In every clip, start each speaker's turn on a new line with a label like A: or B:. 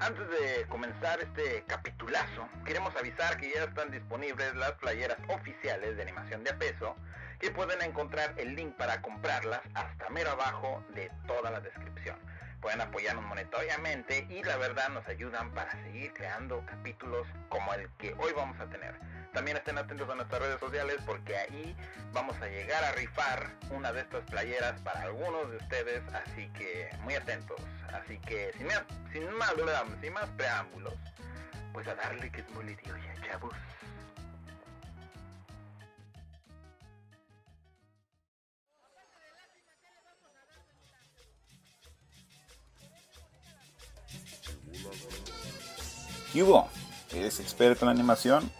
A: Antes de comenzar este capitulazo, queremos avisar que ya están disponibles las playeras oficiales de animación de a peso, que pueden encontrar el link para comprarlas hasta mero abajo de toda la descripción. Pueden apoyarnos monetariamente y la verdad nos ayudan para seguir creando capítulos como el que hoy vamos a tener. También estén atentos a nuestras redes sociales porque ahí vamos a llegar a rifar una de estas playeras para algunos de ustedes, así que muy atentos. Así que sin más, sin más, preámbulos, pues a darle que es muy ya chavos.
B: ¿Qué hubo? ¿Eres experto en animación?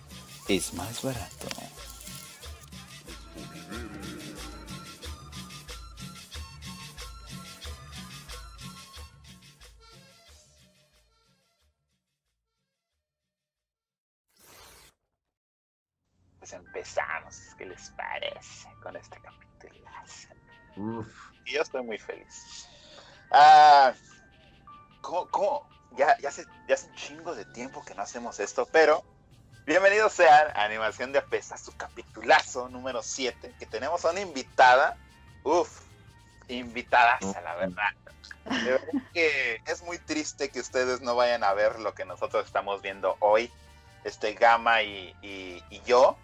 B: es más barato.
A: Pues empezamos, ¿qué les parece con este capítulo? Uf. Y yo estoy muy feliz. Ah, ¿cómo, cómo? Ya, ya, hace, ya hace un chingo de tiempo que no hacemos esto, pero Bienvenidos sean a Animación de Apesa, su capitulazo número 7, que tenemos a una invitada, uff, invitada a la verdad. De verdad que es muy triste que ustedes no vayan a ver lo que nosotros estamos viendo hoy, este Gama y, y, yo,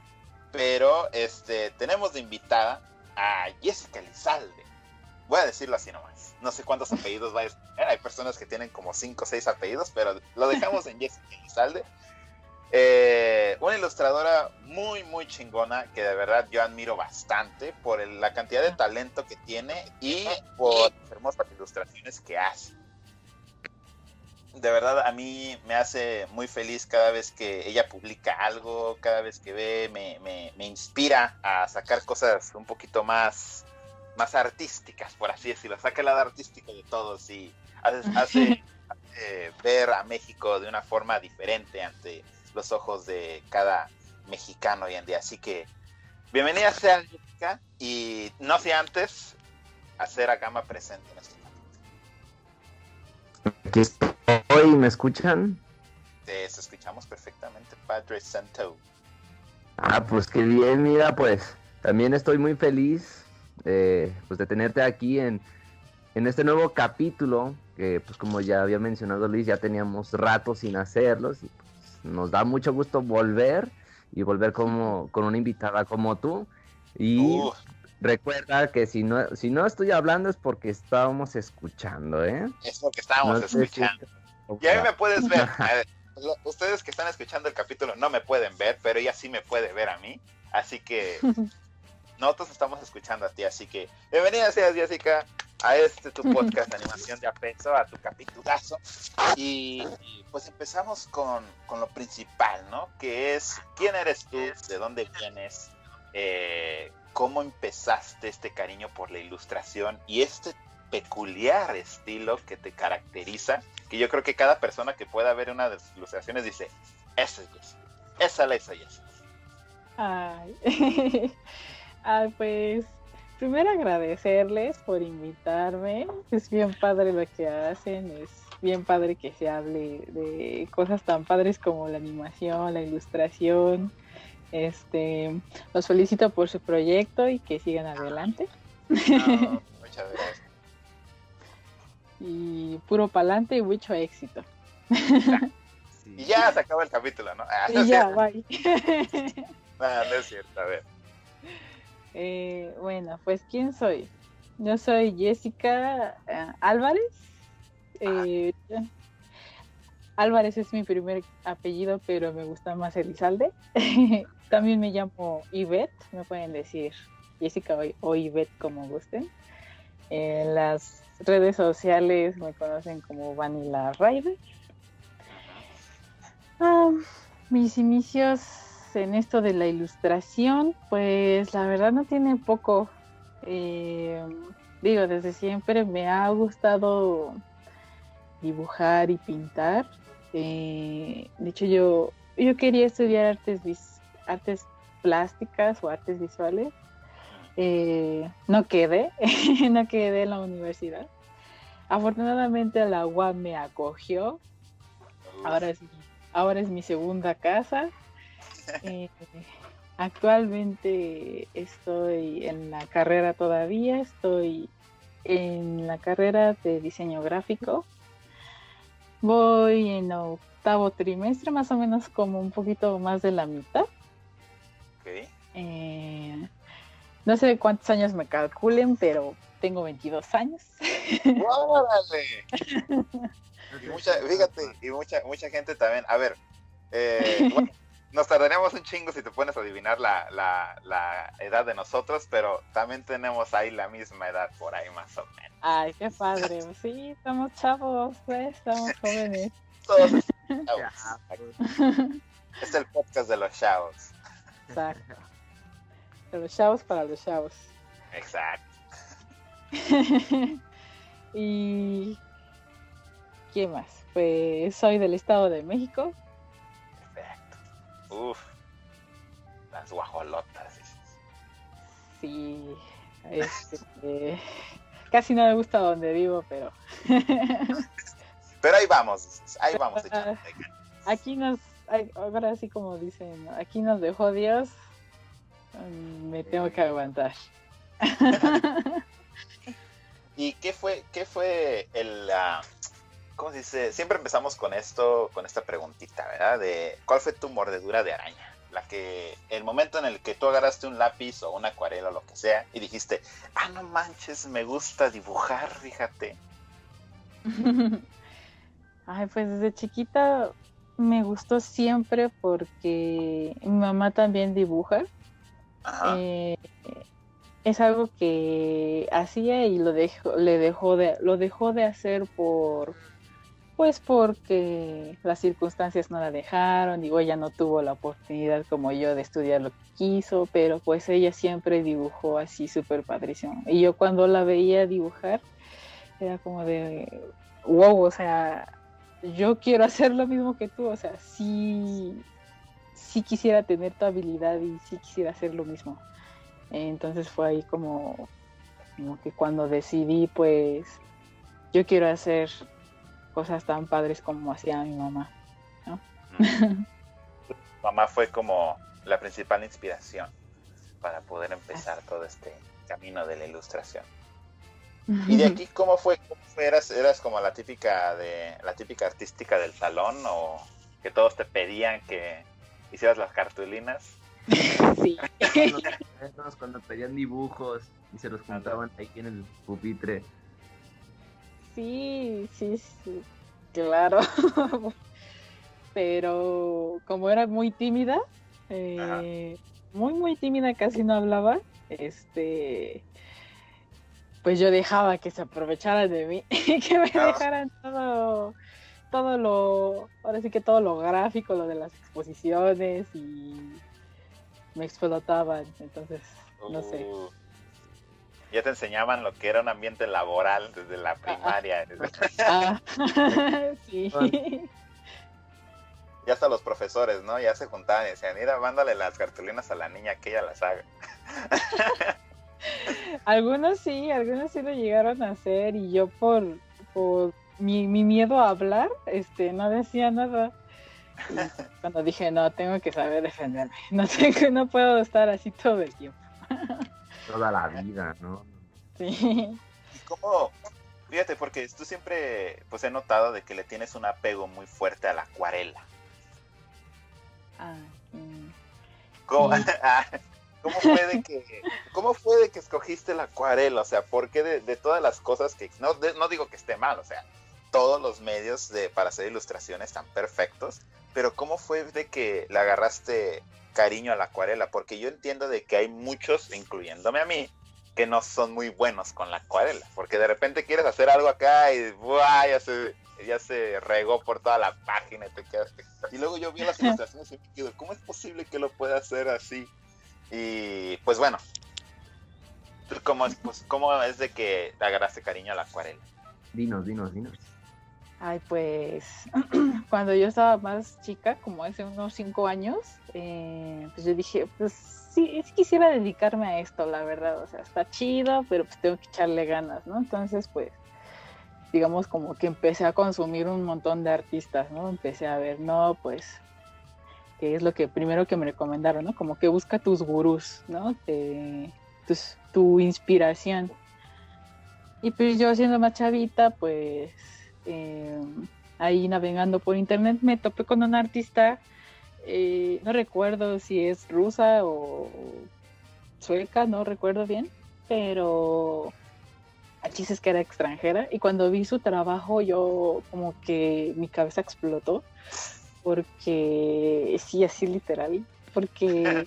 A: pero este tenemos de invitada a Jessica Lizalde. Voy a decirlo así nomás. No sé cuántos apellidos va a tener. Hay personas que tienen como 5 o 6 apellidos, pero lo dejamos en Jessica Lizalde. Eh, una ilustradora muy, muy chingona que de verdad yo admiro bastante por la cantidad de talento que tiene y por las hermosas ilustraciones que hace. De verdad a mí me hace muy feliz cada vez que ella publica algo, cada vez que ve, me, me, inspira a sacar cosas un poquito más, más artísticas, por así decirlo. Saca el lado artístico de todos y hace, ver a México de una forma diferente ante los ojos de cada mexicano hoy en día. Así que bienvenida sea Jessica y no sé antes hacer a Gama presente en este
C: momento. Aquí estoy, ¿me escuchan?
A: Te escuchamos perfectamente, Padre Santo.
C: Ah, pues qué bien, mira, pues también estoy muy feliz eh, pues de tenerte aquí en, en este nuevo capítulo, que pues como ya había mencionado Luis, ya teníamos rato sin hacerlos y nos da mucho gusto volver y volver como con una invitada como tú. Y recuerda que si no, si no estoy hablando es porque estábamos escuchando, ¿eh?
A: Es porque estábamos escuchando. Y a mí me puedes ver. Ustedes que están escuchando el capítulo no me pueden ver, pero ella sí me puede ver a mí. Así que nosotros estamos escuchando a ti. Así que bienvenida seas, Jessica a este tu podcast de animación de apeso, a tu capitulazo. Y, pues empezamos con, lo principal, ¿no? Que es quién eres tú, de dónde vienes, eh, cómo empezaste este cariño por la ilustración y este peculiar estilo que te caracteriza, que yo creo que cada persona que pueda ver una de tus ilustraciones dice, esa es Jessica, esa la hizo Jessica.
D: Ay. Ay, pues primero agradecerles por invitarme. Es bien padre lo que hacen, es bien padre que se hable de cosas tan padres como la animación, la ilustración. Este, los felicito por su proyecto y que sigan adelante.
A: muchas gracias.
D: y puro pa'lante y mucho éxito.
A: Y ya se acaba el capítulo, ¿no?
D: Ah, y ya, bye.
A: no, no es cierto, a ver.
D: Eh, bueno, pues ¿quién soy? Yo soy Jessica eh, Álvarez. Eh, Álvarez es mi primer apellido, pero me gusta más Elizalde. También me llamo Ivette, me pueden decir Jessica o, Ivette como gusten. En las redes sociales me conocen como Vanilla Rider. Ah, mis inicios en esto de la ilustración, pues la verdad no tiene poco. Eh, digo, desde siempre me ha gustado dibujar y pintar. Eh, de hecho, yo, yo quería estudiar artes, artes plásticas o artes visuales. Eh, no quedé, no quedé en la universidad. Afortunadamente la UAM me acogió. Ahora es, ahora es mi segunda casa. Eh, actualmente estoy en la carrera todavía, estoy en la carrera de diseño gráfico. Voy en octavo trimestre, más o menos como un poquito más de la mitad. Eh, no sé cuántos años me calculen, pero tengo 22 años.
A: y mucha, fíjate, y mucha, mucha gente también. A ver, eh, nos tardaríamos un chingo si te pones a adivinar la, la, edad de nosotros, pero también tenemos ahí la misma edad por ahí más o menos.
D: Ay, qué padre. Sí, estamos chavos, pues, estamos jóvenes.
A: Todos Es el podcast de los chavos.
D: Exacto. De los chavos para los chavos.
A: Exacto.
D: y ¿qué más? Pues soy del Estado de México.
A: Uf, las guajolotas.
D: Sí, este, casi no me gusta donde vivo, pero.
A: pero ahí vamos, ahí vamos.
D: aquí nos, ahora sí como dicen, aquí nos dejó Dios, mm, me tengo que aguantar.
A: ¿Y qué fue, qué fue el, uh, ¿cómo se dice? Siempre empezamos con esto, con esta preguntita, ¿verdad? De ¿cuál fue tu mordedura de araña? La que, el momento en el que tú agarraste un lápiz o una acuarela o lo que sea y dijiste, ah, no manches, me gusta dibujar, fíjate.
D: Ay, pues desde chiquita me gustó siempre porque mi mamá también dibuja. Eh, es algo que hacía y lo dejó, le dejó de, lo dejó de hacer por pues porque las circunstancias no la dejaron, digo, ella no tuvo la oportunidad como yo de estudiar lo que quiso, pero pues ella siempre dibujó así súper padrísimo. Y yo cuando la veía dibujar, era como de, wow, o sea, yo quiero hacer lo mismo que tú, o sea, sí, sí quisiera tener tu habilidad y sí quisiera hacer lo mismo. Entonces fue ahí como, como que cuando decidí, pues, yo quiero hacer cosas tan padres como hacía mi mamá. ¿no?
A: mamá fue como la principal inspiración para poder empezar todo este camino de la ilustración. ¿Y de aquí cómo fue? ¿Eras, ¿Eras como la típica de la típica artística del salón o que todos te pedían que hicieras las cartulinas?
C: Sí. cuando pedían dibujos y se los juntaban ahí en el pupitre.
D: Sí, sí, sí, claro. Pero como era muy tímida, eh, muy, muy tímida, casi no hablaba, este, pues yo dejaba que se aprovecharan de mí, que me dejaran todo, todo lo, ahora sí que todo lo gráfico, lo de las exposiciones y me explotaban, entonces, no sé. Uh
A: ya te enseñaban lo que era un ambiente laboral desde la primaria.
D: Ah, sí.
A: Ya hasta los profesores, ¿no? Ya se juntaban y decían, mira, mándale las cartulinas a la niña que ella las haga.
D: algunos sí, algunos sí lo llegaron a hacer y yo por, por mi, mi miedo a hablar, este, no decía nada. cuando dije, no, tengo que saber defenderme, no, tengo, no puedo estar así todo el tiempo
C: toda la vida, ¿no?
D: Sí.
A: ¿Y cómo? Fíjate, porque tú siempre, pues he notado de que le tienes un apego muy fuerte a la acuarela.
D: Ah, mm.
A: ah, ¿Cómo, fue de que, ¿Cómo fue de que escogiste la acuarela? O sea, ¿por qué de, todas las cosas que... No, no digo que esté mal, o sea, todos los medios de, para hacer ilustraciones están perfectos, pero ¿cómo fue de que le agarraste cariño a la acuarela, porque yo entiendo de que hay muchos, incluyéndome a mí, que no son muy buenos con la acuarela, porque de repente quieres hacer algo acá y ¡buah! ya se ya se regó por toda la página y te quedaste. Y luego yo vi las ilustraciones y me quedo, ¿cómo es posible que lo pueda hacer así? Y pues bueno, ¿cómo es, pues, ¿cómo es de que te agarraste cariño a la acuarela?
C: Dinos, dinos, dinos.
D: Ay, pues cuando yo estaba más chica, como hace unos cinco años, eh, pues yo dije, pues sí, quisiera dedicarme a esto, la verdad, o sea, está chido, pero pues tengo que echarle ganas, ¿no? Entonces, pues, digamos como que empecé a consumir un montón de artistas, ¿no? Empecé a ver, no, pues, que es lo que primero que me recomendaron, ¿no? Como que busca tus gurús, ¿no? tu inspiración. Y pues yo siendo más chavita, pues eh, ahí navegando por internet me topé con un artista, eh, no recuerdo si es rusa o sueca, no recuerdo bien, pero aquí es que era extranjera y cuando vi su trabajo yo como que mi cabeza explotó porque sí, así literal, porque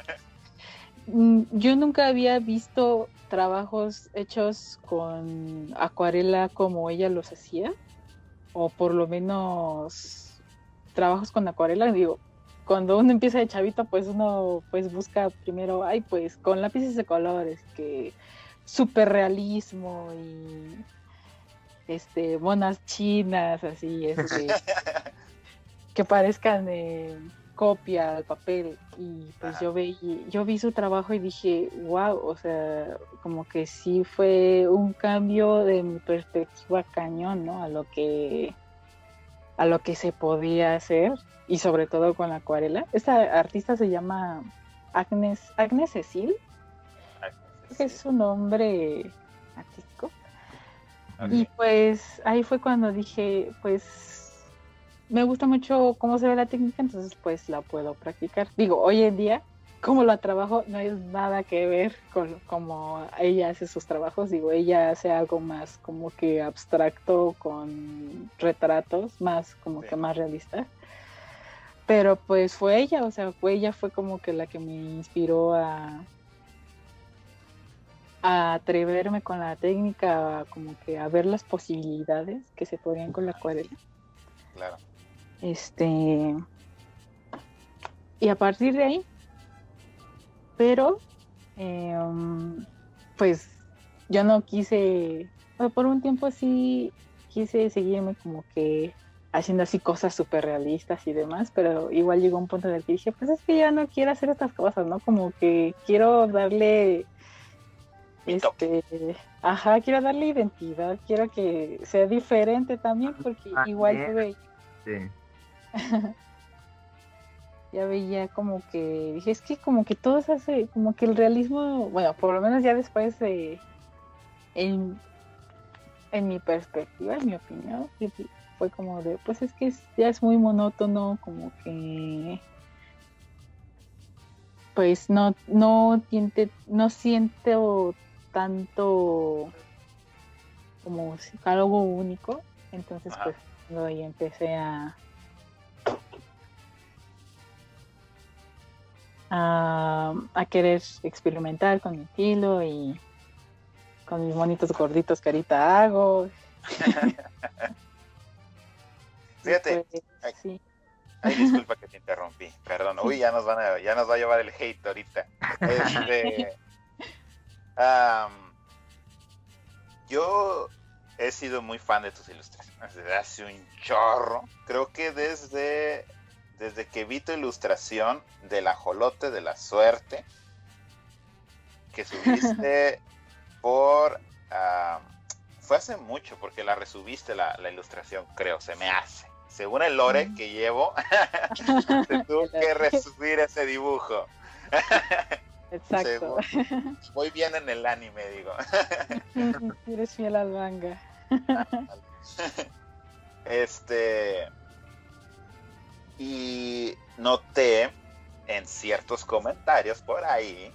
D: mm, yo nunca había visto trabajos hechos con acuarela como ella los hacía o por lo menos trabajos con acuarela, digo, cuando uno empieza de chavito, pues uno pues busca primero, ay, pues con lápices de colores, que súper realismo y este monas chinas, así, este, que parezcan de copia al papel y pues yo vi yo vi su trabajo y dije wow o sea como que sí fue un cambio de mi perspectiva cañón no a lo que a lo que se podía hacer y sobre todo con la acuarela. Esta artista se llama Agnes Agnes Cecil. Es su nombre artístico. Y pues ahí fue cuando dije pues me gusta mucho cómo se ve la técnica, entonces pues la puedo practicar. Digo, hoy en día, como la trabajo, no es nada que ver con cómo ella hace sus trabajos. Digo, ella hace algo más como que abstracto con retratos, más como que más realista. Pero pues fue ella, o sea, fue ella fue como que la que me inspiró a, a atreverme con la técnica, como que a ver las posibilidades que se podían con la acuarela.
A: Claro.
D: Este. Y a partir de ahí, pero, em, pues yo no quise, por un tiempo sí quise seguirme como que haciendo así cosas súper realistas y demás, pero igual llegó un punto en el que dije, pues es que ya no quiero hacer estas cosas, ¿no? Como que quiero darle, este, ajá, quiero darle identidad, quiero que sea diferente también, porque ah, igual tuve... Sí. ya veía como que dije es que como que todo se hace como que el realismo bueno por lo menos ya después de en, en mi perspectiva en mi opinión fue como de pues es que ya es muy monótono como que pues no no siente no siento tanto como algo único entonces pues cuando ahí empecé a a, querer experimentar con mi estilo y con mis monitos gorditos que ahorita hago.
A: Fíjate. Pues, ay, disculpa que te interrumpí, perdón. Uy, ya nos van a, ya nos va a llevar el hate ahorita. Este, yo he sido muy fan de tus ilustraciones desde hace un chorro. Creo que desde desde que vi tu ilustración del ajolote de la suerte que subiste por... fue hace mucho porque la resubiste la, ilustración, creo, se me hace. Según el lore que llevo, se tuvo que resubir ese dibujo.
D: Exacto.
A: voy bien en el anime, digo.
D: Eres fiel al manga.
A: este y noté en ciertos comentarios por ahí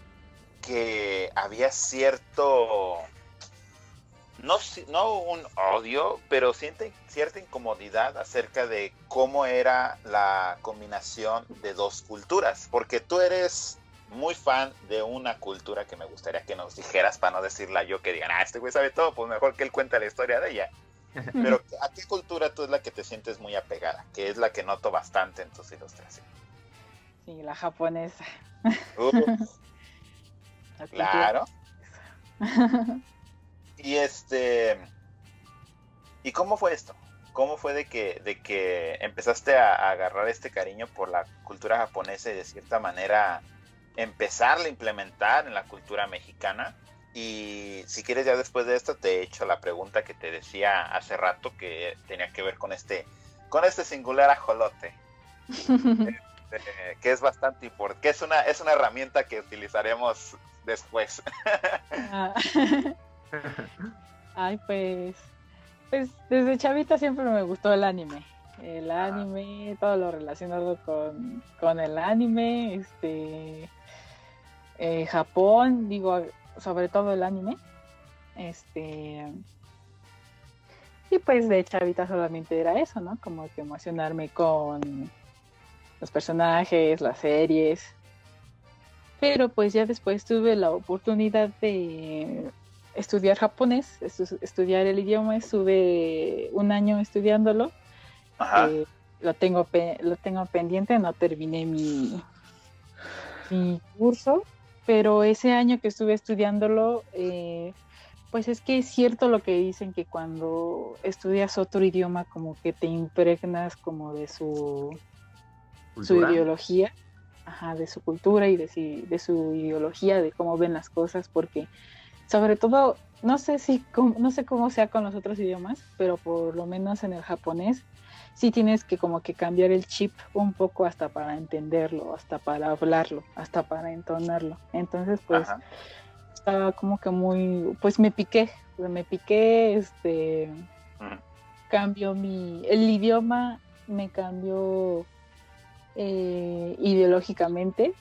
A: que había cierto, no, no un odio, pero siente, cierta incomodidad acerca de cómo era la combinación de dos culturas, porque tú eres muy fan de una cultura que me gustaría que nos dijeras para no decirla yo que digan, ah, este güey sabe todo, pues mejor que él cuente la historia de ella. Pero ¿a qué cultura tú es la que te sientes muy apegada? Que es la que noto bastante en tus ilustraciones.
D: Sí, la japonesa.
A: claro. y este... ¿Y cómo fue esto? ¿Cómo fue de que, de que empezaste a, agarrar este cariño por la cultura japonesa y de cierta manera empezar a implementar en la cultura mexicana? Y si quieres ya después de esto te he hecho la pregunta que te decía hace rato que tenía que ver con este, con este singular ajolote. Este, que es bastante importante, que es una, es una herramienta que utilizaremos después.
D: Ah. Ay, pues, pues desde chavita siempre me gustó el anime. El ah. anime, todo lo relacionado con, con el anime, este, eh, Japón, digo, sobre todo el anime. Este. Y pues de chavita solamente era eso, ¿no? Como que emocionarme con los personajes, las series. Pero pues ya después tuve la oportunidad de estudiar japonés, estudiar el idioma, estuve un año estudiándolo. Eh, lo tengo lo tengo pendiente, no terminé mi, mi curso, pero ese año que estuve estudiándolo, eh, pues es que es cierto lo que dicen que cuando estudias otro idioma como que te impregnas como de su, su ideología, ajá, de su cultura y de, de su ideología, de cómo ven las cosas, porque sobre todo, no sé si no sé cómo sea con los otros idiomas, pero por lo menos en el japonés sí tienes que como que cambiar el chip un poco hasta para entenderlo, hasta para hablarlo, hasta para entonarlo. Entonces, pues estaba como que muy, pues me piqué, me piqué, este, cambió mi, el idioma me cambió eh, ideológicamente,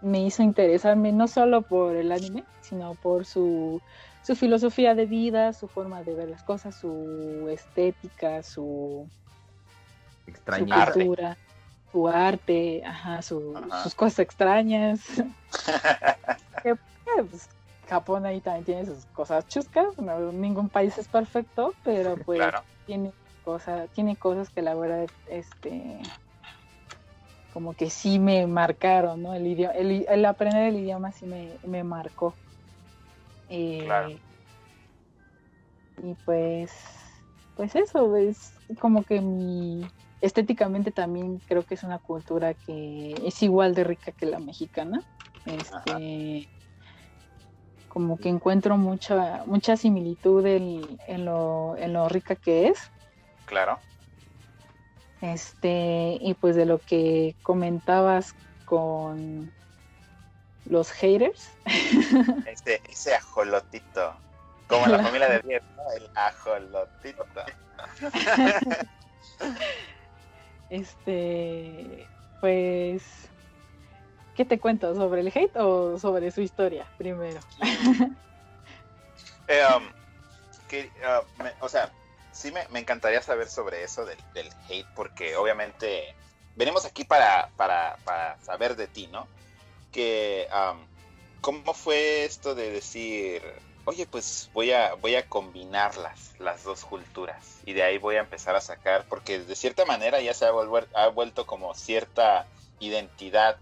D: me hizo interesarme no solo por el anime, sino por su, su filosofía de vida, su forma de ver las cosas, su estética, su su cultura, su arte, ajá, sus cosas extrañas. Pues, Japón ahí también tiene sus cosas chuscas, ningún país es perfecto, pero pues tiene cosas, tiene cosas que la verdad, este, como que sí me marcaron, ¿no? El, idioma, el, aprender el idioma sí me, marcó. Eh, y pues, pues eso, es como que mi, estéticamente también creo que es una cultura que es igual de rica que la mexicana. Este, como que encuentro mucha mucha similitud en, lo, en lo rica que es.
A: Claro.
D: Este, y pues de lo que comentabas con los haters.
A: Ese, ese ajolotito. Como la familia de Diez, El ajolotito.
D: Este, pues, ¿qué te cuento? ¿Sobre el hate o sobre su historia primero?
A: Eh, um, uh, o sea, sí me, encantaría saber sobre eso del, hate, porque obviamente venimos aquí para, para, saber de ti, ¿no? Que, um, ¿cómo fue esto de decir, oye, pues voy a, voy a combinar las, dos culturas y de ahí voy a empezar a sacar, porque de cierta manera ya se ha, ha vuelto como cierta identidad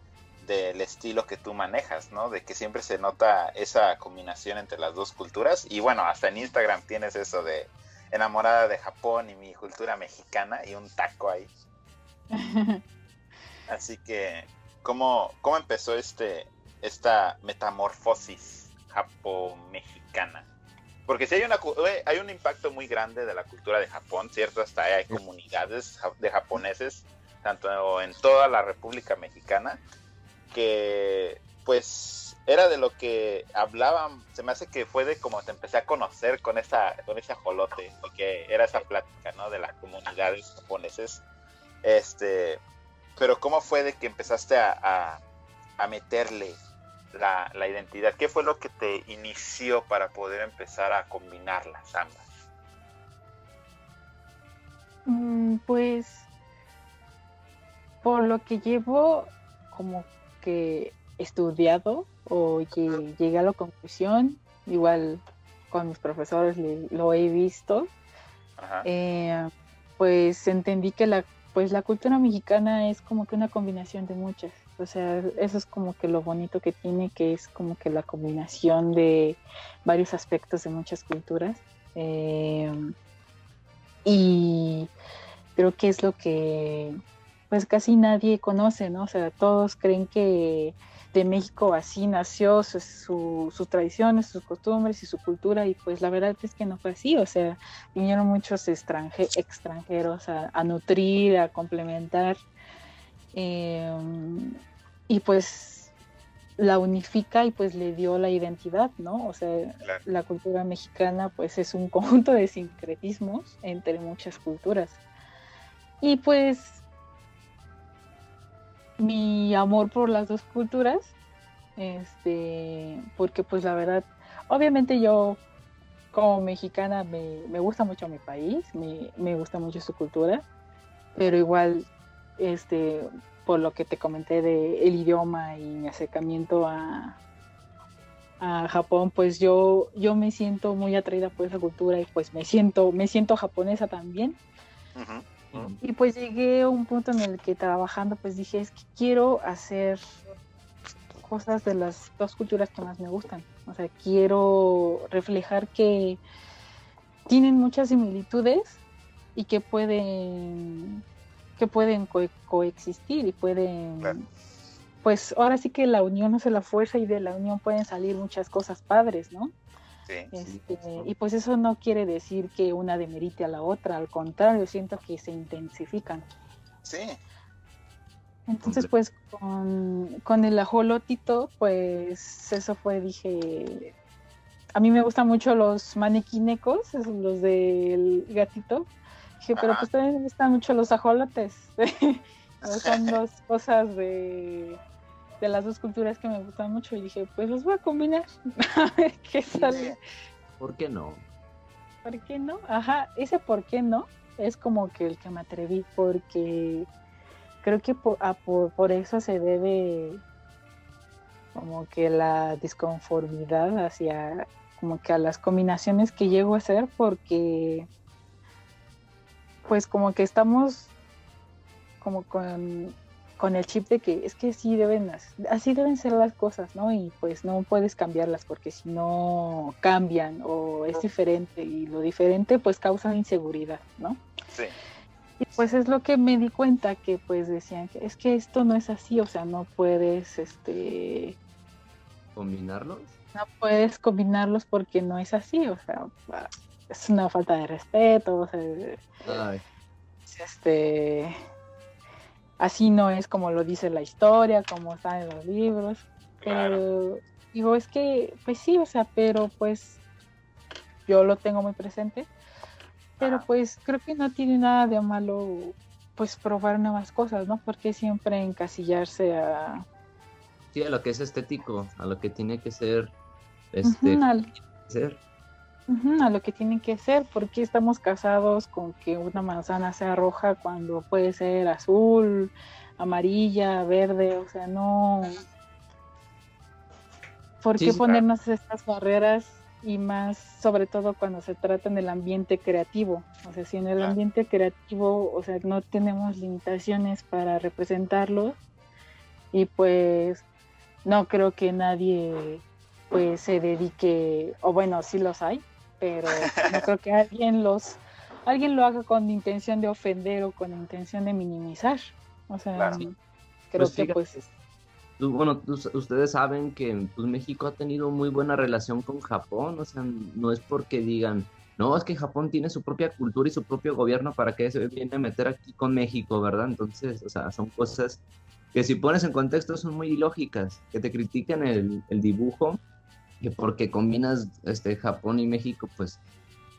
A: del estilo que tú manejas, ¿no? De que siempre se nota esa combinación entre las dos culturas y bueno, hasta en Instagram tienes eso de enamorada de Japón y mi cultura mexicana y un taco ahí. Así que, ¿cómo, cómo empezó este, esta metamorfosis Japón-México? Porque si hay, una, hay un impacto muy grande de la cultura de Japón, ¿cierto? Hasta hay comunidades de japoneses, tanto en toda la República Mexicana, que pues era de lo que hablaban, se me hace que fue de como te empecé a conocer con esa con ese ajolote, que era esa plática, ¿no? De las comunidades japoneses. Este, pero ¿cómo fue de que empezaste a, a meterle la, la, identidad? ¿Qué fue lo que te inició para poder empezar a combinarlas ambas?
D: Mm, pues por lo que llevo como que estudiado o que llegué a la conclusión, igual con mis profesores lo he visto, eh, pues entendí que la, pues la cultura mexicana es como que una combinación de muchas. O sea, eso es como que lo bonito que tiene, que es como que la combinación de varios aspectos de muchas culturas. Eh, y creo que es lo que pues casi nadie conoce, ¿no? O sea, todos creen que de México así nació su, sus tradiciones, sus costumbres y su cultura y pues la verdad es que no fue así, o sea, vinieron muchos extranjeros a, nutrir, a complementar em, y pues la unifica y pues le dio la identidad, ¿no? O sea, la cultura mexicana pues es un conjunto de sincretismos entre muchas culturas. Y pues mi amor por las dos culturas, este, porque pues la verdad, obviamente yo como mexicana me, gusta mucho mi país, me, gusta mucho su cultura, pero igual, este, por lo que te comenté de el idioma y mi acercamiento a, a Japón, pues yo, yo me siento muy atraída por esa cultura y pues me siento, me siento japonesa también. Y pues llegué a un punto en el que trabajando, pues dije, es que quiero hacer cosas de las dos culturas que más me gustan. O sea, quiero reflejar que tienen muchas similitudes y que pueden que pueden coexistir y pueden pues ahora sí que la unión es la fuerza y de la unión pueden salir muchas cosas padres, ¿no? Este, y pues eso no quiere decir que una demerite a la otra, al contrario, siento que se intensifican.
A: Sí.
D: Entonces, pues con, el ajolotito, pues eso fue, dije, a mí me gustan mucho los maniquinecos, los del gatito. Dije, pero pues también me gustan mucho los ajolotes. Son dos cosas de de las dos culturas que me gustan mucho y dije, pues los voy a combinar. a ver qué sale.
C: ¿Por qué no?
D: ¿Por qué no? Ajá, ese por qué no es como que el que me atreví porque creo que por, por, eso se debe como que la disconformidad hacia como que a las combinaciones que llego a hacer porque pues como que estamos como con con el chip de que es que sí deben, así deben ser las cosas, ¿no? Y pues no puedes cambiarlas porque si no cambian o es diferente y lo diferente pues causa inseguridad, ¿no?
A: Sí.
D: Y pues es lo que me di cuenta que pues decían que es que esto no es así, o sea, no puedes, este...
C: ¿Combinarlos?
D: No puedes combinarlos porque no es así, o sea, es una falta de respeto, o sea... Ay. Este así no es como lo dice la historia, como está en los libros. Pero digo, es que, pues sí, o sea, pero pues yo lo tengo muy presente. Pero pues creo que no tiene nada de malo, pues probar nuevas cosas, ¿no? Porque siempre encasillarse a...
C: Sí, a lo que es estético, a lo que tiene que ser... Este, ser
D: a lo que tiene que ser, porque estamos casados con que una manzana sea roja cuando puede ser azul, amarilla, verde, o sea, no. ¿Por qué ponernos estas barreras y más, sobre todo cuando se trata en el ambiente creativo? O sea, si en el ambiente creativo, o sea, no tenemos limitaciones para representarlo y pues no creo que nadie pues se dedique, o bueno, sí los hay, pero no creo que alguien los alguien lo haga con intención de ofender o con intención de minimizar. O sea, creo pues que pues
C: bueno, ustedes saben que pues, México ha tenido muy buena relación con Japón, o sea, no es porque digan, no, es que Japón tiene su propia cultura y su propio gobierno para que se viene a meter aquí con México, ¿verdad? Entonces, o sea, son cosas que si pones en contexto son muy ilógicas, que te critiquen el, el dibujo que porque combinas este, Japón y México, pues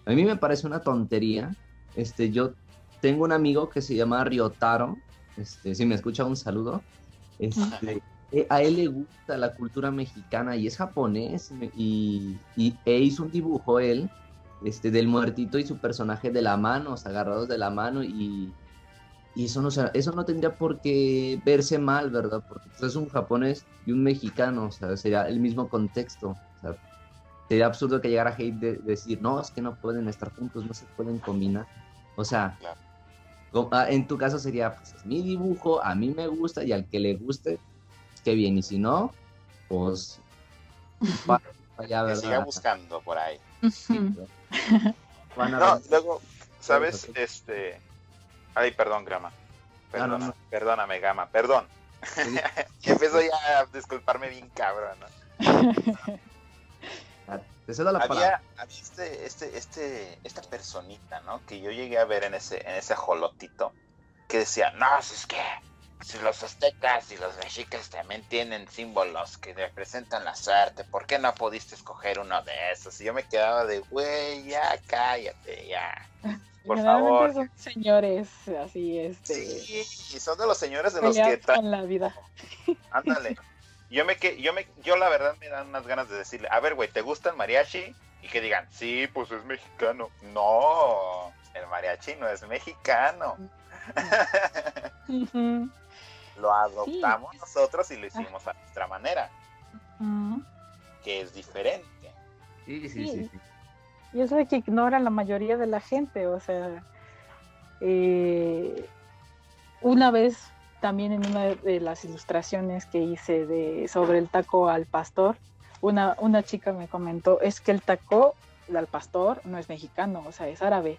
C: a mí me parece una tontería. Este, yo tengo un amigo que se llama Ryotaro, este, si me escucha un saludo. Este, a él le gusta la cultura mexicana y es japonés y, y e hizo un dibujo él este, del muertito y su personaje de la mano, agarrados de la mano y, y eso no, eso no tendría por qué verse mal, ¿verdad? Porque pues, es un japonés y un mexicano, o sea, sería el mismo contexto. Sería absurdo que llegara hate de, decir, no, es que no pueden estar juntos, no se pueden combinar. O sea, ah, en tu caso sería, pues es mi dibujo, a mí me gusta y al que le guste, qué bien. Y si no, pues...
A: que siga buscando por ahí. no, luego, ¿sabes? Este... Ay, perdón, Grama. Perdona, Perdóname, Gama, perdón. y empiezo ya a disculparme bien cabrón, ¿no? Había, este, este, este, esta personita, ¿no? Que yo llegué a ver en ese, en ese jolotito, que decía, no, es que si los aztecas y los mexicas también tienen símbolos que representan la suerte, ¿por qué no pudiste escoger uno de esos? Y yo me quedaba de, güey, ya cállate, ya. Por favor.
D: Son señores así, este.
A: Sí, y son de los señores de los que.
D: Con la vida.
A: Ándale. Yo me que yo me yo la verdad me dan unas ganas de decirle, a ver, güey, ¿te gusta el mariachi? Y que digan, sí, pues es mexicano. No, el mariachi no es mexicano. lo adoptamos nosotros y lo hicimos a nuestra manera, que es diferente.
C: Sí, sí, sí,
D: Y eso es que ignora la mayoría de la gente, o sea, eh, una vez también en una de las ilustraciones que hice de sobre el taco al pastor, una, una chica me comentó, es que el taco al pastor no es mexicano, o sea, es árabe.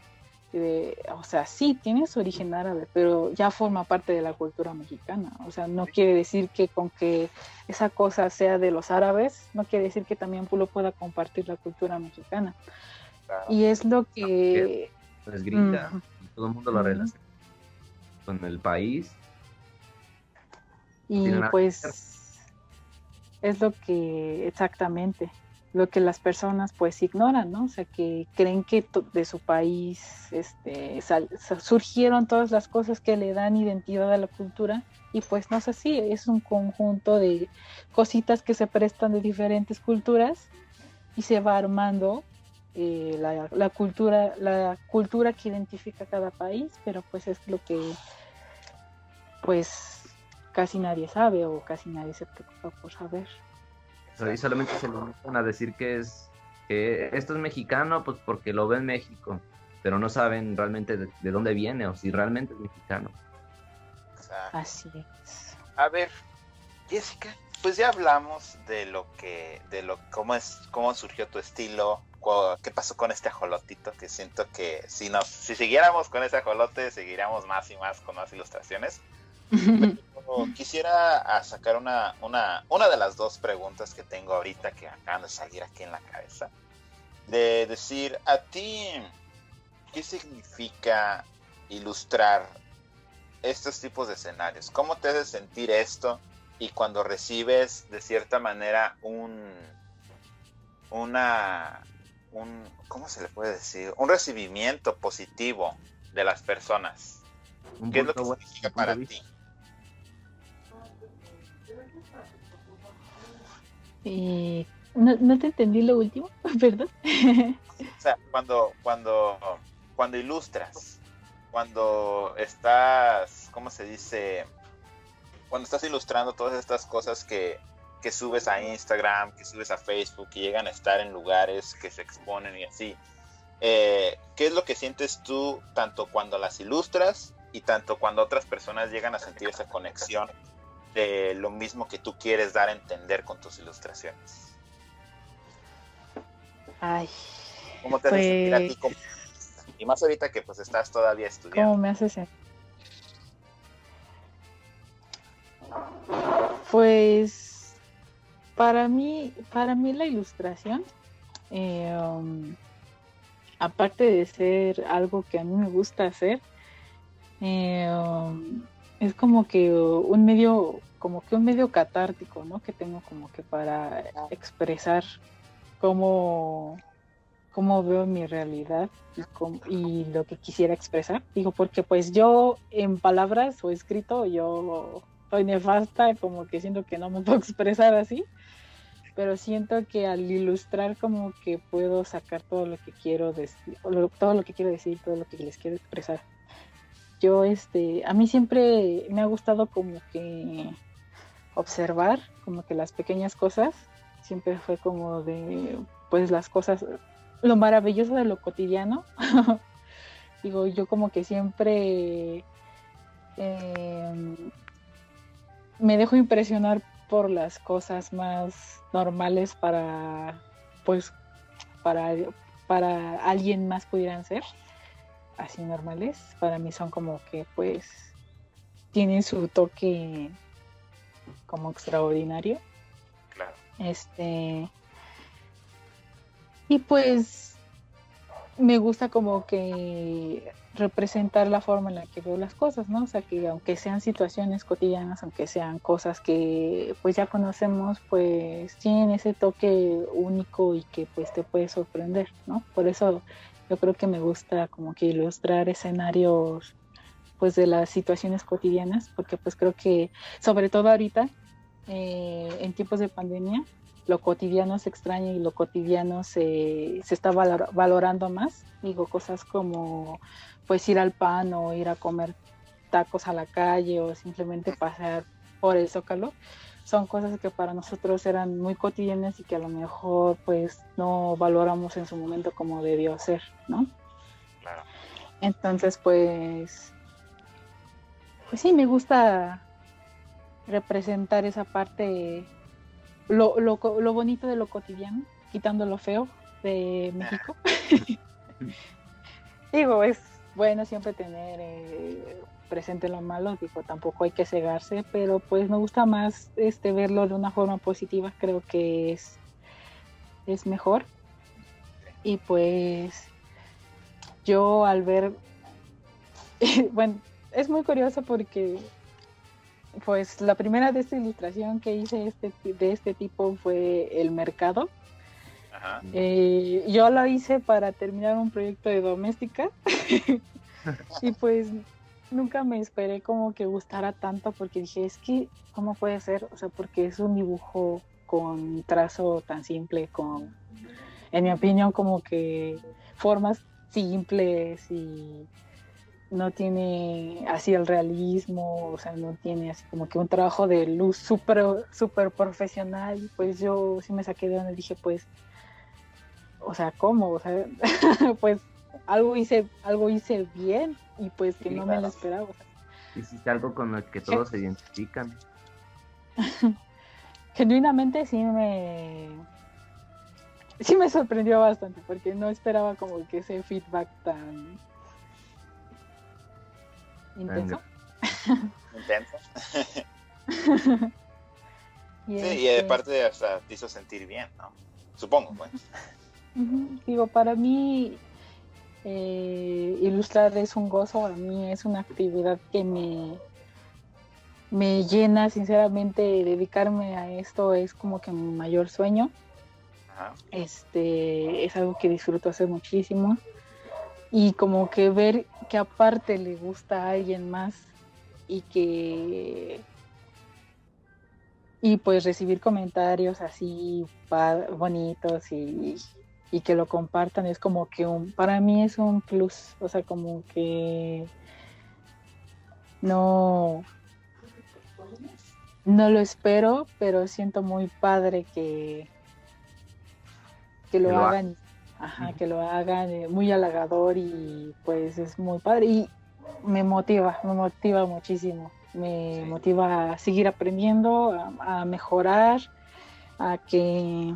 D: o sea, sí, tiene su origen árabe, pero ya forma parte de la cultura mexicana. O sea, no quiere decir que con que esa cosa sea de los árabes, no quiere decir que también Pulo pueda compartir la cultura mexicana. Y es lo que...
C: Pues grita, todo el mundo lo relaciona con el país
D: y pues es lo que exactamente, lo que las personas pues ignoran, ¿no? O sea, que creen que de su país este, surgieron todas las cosas que le dan identidad a la cultura y pues no es así, es un conjunto de cositas que se prestan de diferentes culturas y se va armando eh, la, la, cultura, la cultura que identifica cada país, pero pues es lo que pues casi nadie sabe o casi nadie se preocupa por saber.
C: Y solamente se limitan a decir que es que esto es mexicano, pues porque lo ve en México, pero no saben realmente de, dónde viene o si realmente es mexicano.
D: Así es.
A: A ver, Jessica, pues ya hablamos de lo que, de lo cómo es, cómo surgió tu estilo, qué pasó con este ajolotito, que siento que si nos, si siguiéramos con ese ajolote, seguiríamos más y más con más ilustraciones. Quisiera sacar una, una, una de las dos preguntas que tengo ahorita que acaban de salir aquí en la cabeza. De decir, a ti, ¿qué significa ilustrar estos tipos de escenarios? ¿Cómo te hace sentir esto? Y cuando recibes de cierta manera un, una, un, ¿cómo se le puede decir? Un recibimiento positivo de las personas. ¿Qué es lo que significa para ti?
D: Eh, no, te entendí lo último, ¿verdad?
A: o sea, cuando, cuando, cuando ilustras, cuando estás, ¿cómo se dice? Cuando estás ilustrando todas estas cosas que, que subes a Instagram, que subes a Facebook, que llegan a estar en lugares que se exponen y así. Eh, ¿Qué es lo que sientes tú tanto cuando las ilustras y tanto cuando otras personas llegan a sentir esa conexión de lo mismo que tú quieres dar a entender con tus ilustraciones.
D: Ay.
A: ¿Cómo te hace sentir a ti pues Y más ahorita que pues estás todavía estudiando.
D: ¿Cómo me hace sentir? Pues para mí, para mí la ilustración, eh, um, aparte de ser algo que a mí me gusta hacer, eh, um, es como que un medio, como que un medio catártico, ¿no? Que tengo como que para expresar cómo, cómo veo mi realidad y, lo que quisiera expresar. Digo, porque pues yo en palabras o escrito, yo soy nefasta, como que siento que no me puedo expresar así, pero siento que al ilustrar como que puedo sacar todo lo que quiero decir, todo lo que quiero decir, todo lo que les quiero expresar yo este a mí siempre me ha gustado como que observar como que las pequeñas cosas siempre fue como de pues las cosas, lo maravilloso de lo cotidiano. Digo, yo como que siempre em, me dejo impresionar por las cosas más normales para, pues, para, para alguien más pudieran ser así normales. Para mí son como que, pues, tienen su toque como extraordinario.
A: Claro.
D: Este. Y pues me gusta como que representar la forma en la que veo las cosas, ¿no? O sea, que aunque sean situaciones cotidianas, aunque sean cosas que pues ya conocemos, pues tienen ese toque único y que pues te puede sorprender, ¿no? Por eso yo creo que me gusta como que ilustrar escenarios pues de las situaciones cotidianas, porque pues creo que sobre todo ahorita, eh, en tiempos de pandemia, lo cotidiano se extraña y lo cotidiano se, se está valorando más. Digo, cosas como pues ir al pan o ir a comer tacos a la calle o simplemente pasar por el zócalo son cosas que para nosotros eran muy cotidianas y que a lo mejor pues no valoramos en su momento como debió ser, ¿no?
A: Claro.
D: Entonces pues pues sí me gusta representar esa parte lo, lo, lo bonito de lo cotidiano, quitando lo feo de México. digo, es bueno siempre tener eh, presente lo malo, digo, tampoco hay que cegarse, pero pues me gusta más este verlo de una forma positiva, creo que es, es mejor. Y pues yo al ver, bueno, es muy curioso porque pues la primera de esta ilustración que hice este, de este tipo fue el mercado. Eh, yo lo hice para terminar un proyecto de doméstica y pues nunca me esperé como que gustara tanto porque dije, es que, ¿cómo puede ser? O sea, porque es un dibujo con trazo tan simple, con, en mi opinión, como que formas simples y no tiene así el realismo, o sea, no tiene así como que un trabajo de luz súper super profesional. Pues yo sí me saqué de donde dije, pues, o sea, ¿cómo? O sea, pues algo hice, algo hice bien y pues que no me lo esperaba.
C: Hiciste algo con lo que todos se identifican.
D: Genuinamente sí me sí me sorprendió bastante porque no esperaba como que ese feedback tan intenso.
A: Intenso. y sí, y este aparte hasta te hizo sentir bien, ¿no? Supongo, pues.
D: Digo, para mí eh, ilustrar es un gozo, a mí es una actividad que me, me llena, sinceramente, dedicarme a esto es como que mi mayor sueño. Este es algo que disfruto hacer muchísimo y como que ver que aparte le gusta a alguien más y que y pues recibir comentarios así bonitos y, y, que lo compartan es como que un para mí es un plus o sea como que no no lo espero pero siento muy padre que que lo hagan Ajá, que lo hagan eh, muy halagador y pues es muy padre y me motiva, me motiva muchísimo, me motiva a seguir aprendiendo, a, mejorar, a que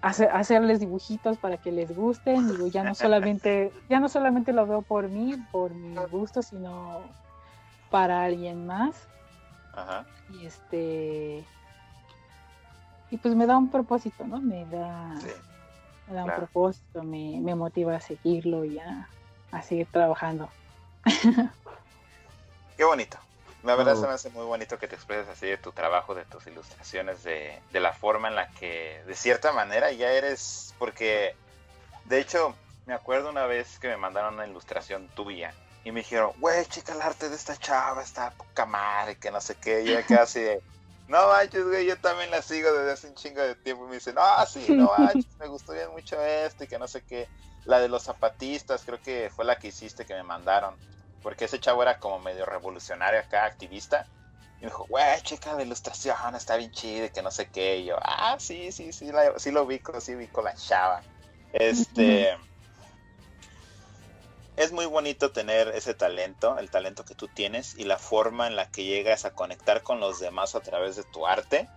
D: hacerles dibujitos para que les gusten, digo, ya no solamente, ya no solamente lo veo por mí, por mi gusto, sino para alguien más.
A: Ajá.
D: Y este y pues me da un propósito, ¿no? Me da me da un propósito, me, motiva a seguirlo y a, seguir trabajando.
A: Qué bonito. La verdad se me hace muy bonito que te expreses así de tu trabajo, de tus ilustraciones, de, de, la forma en la que, de cierta manera, ya eres, porque, de hecho, me acuerdo una vez que me mandaron una ilustración tuya y me dijeron, güey, chica, el arte de esta chava está poca madre, que no sé qué, y yo casi de, no manches, güey, yo también la sigo desde hace un chingo de tiempo. Y me dicen, ah, sí, no manches, me bien mucho esto y que no sé qué. La de los zapatistas, creo que fue la que hiciste que me mandaron. Porque ese chavo era como medio revolucionario acá, activista. Y me dijo, güey, checa la ilustración, está bien chida, que no sé qué. Y yo, ah, sí, sí, sí, sí lo ubico, sí ubico la chava. Este. Es muy bonito tener ese talento, el talento que tú tienes y la forma en la que llegas a conectar con los demás a través de tu arte.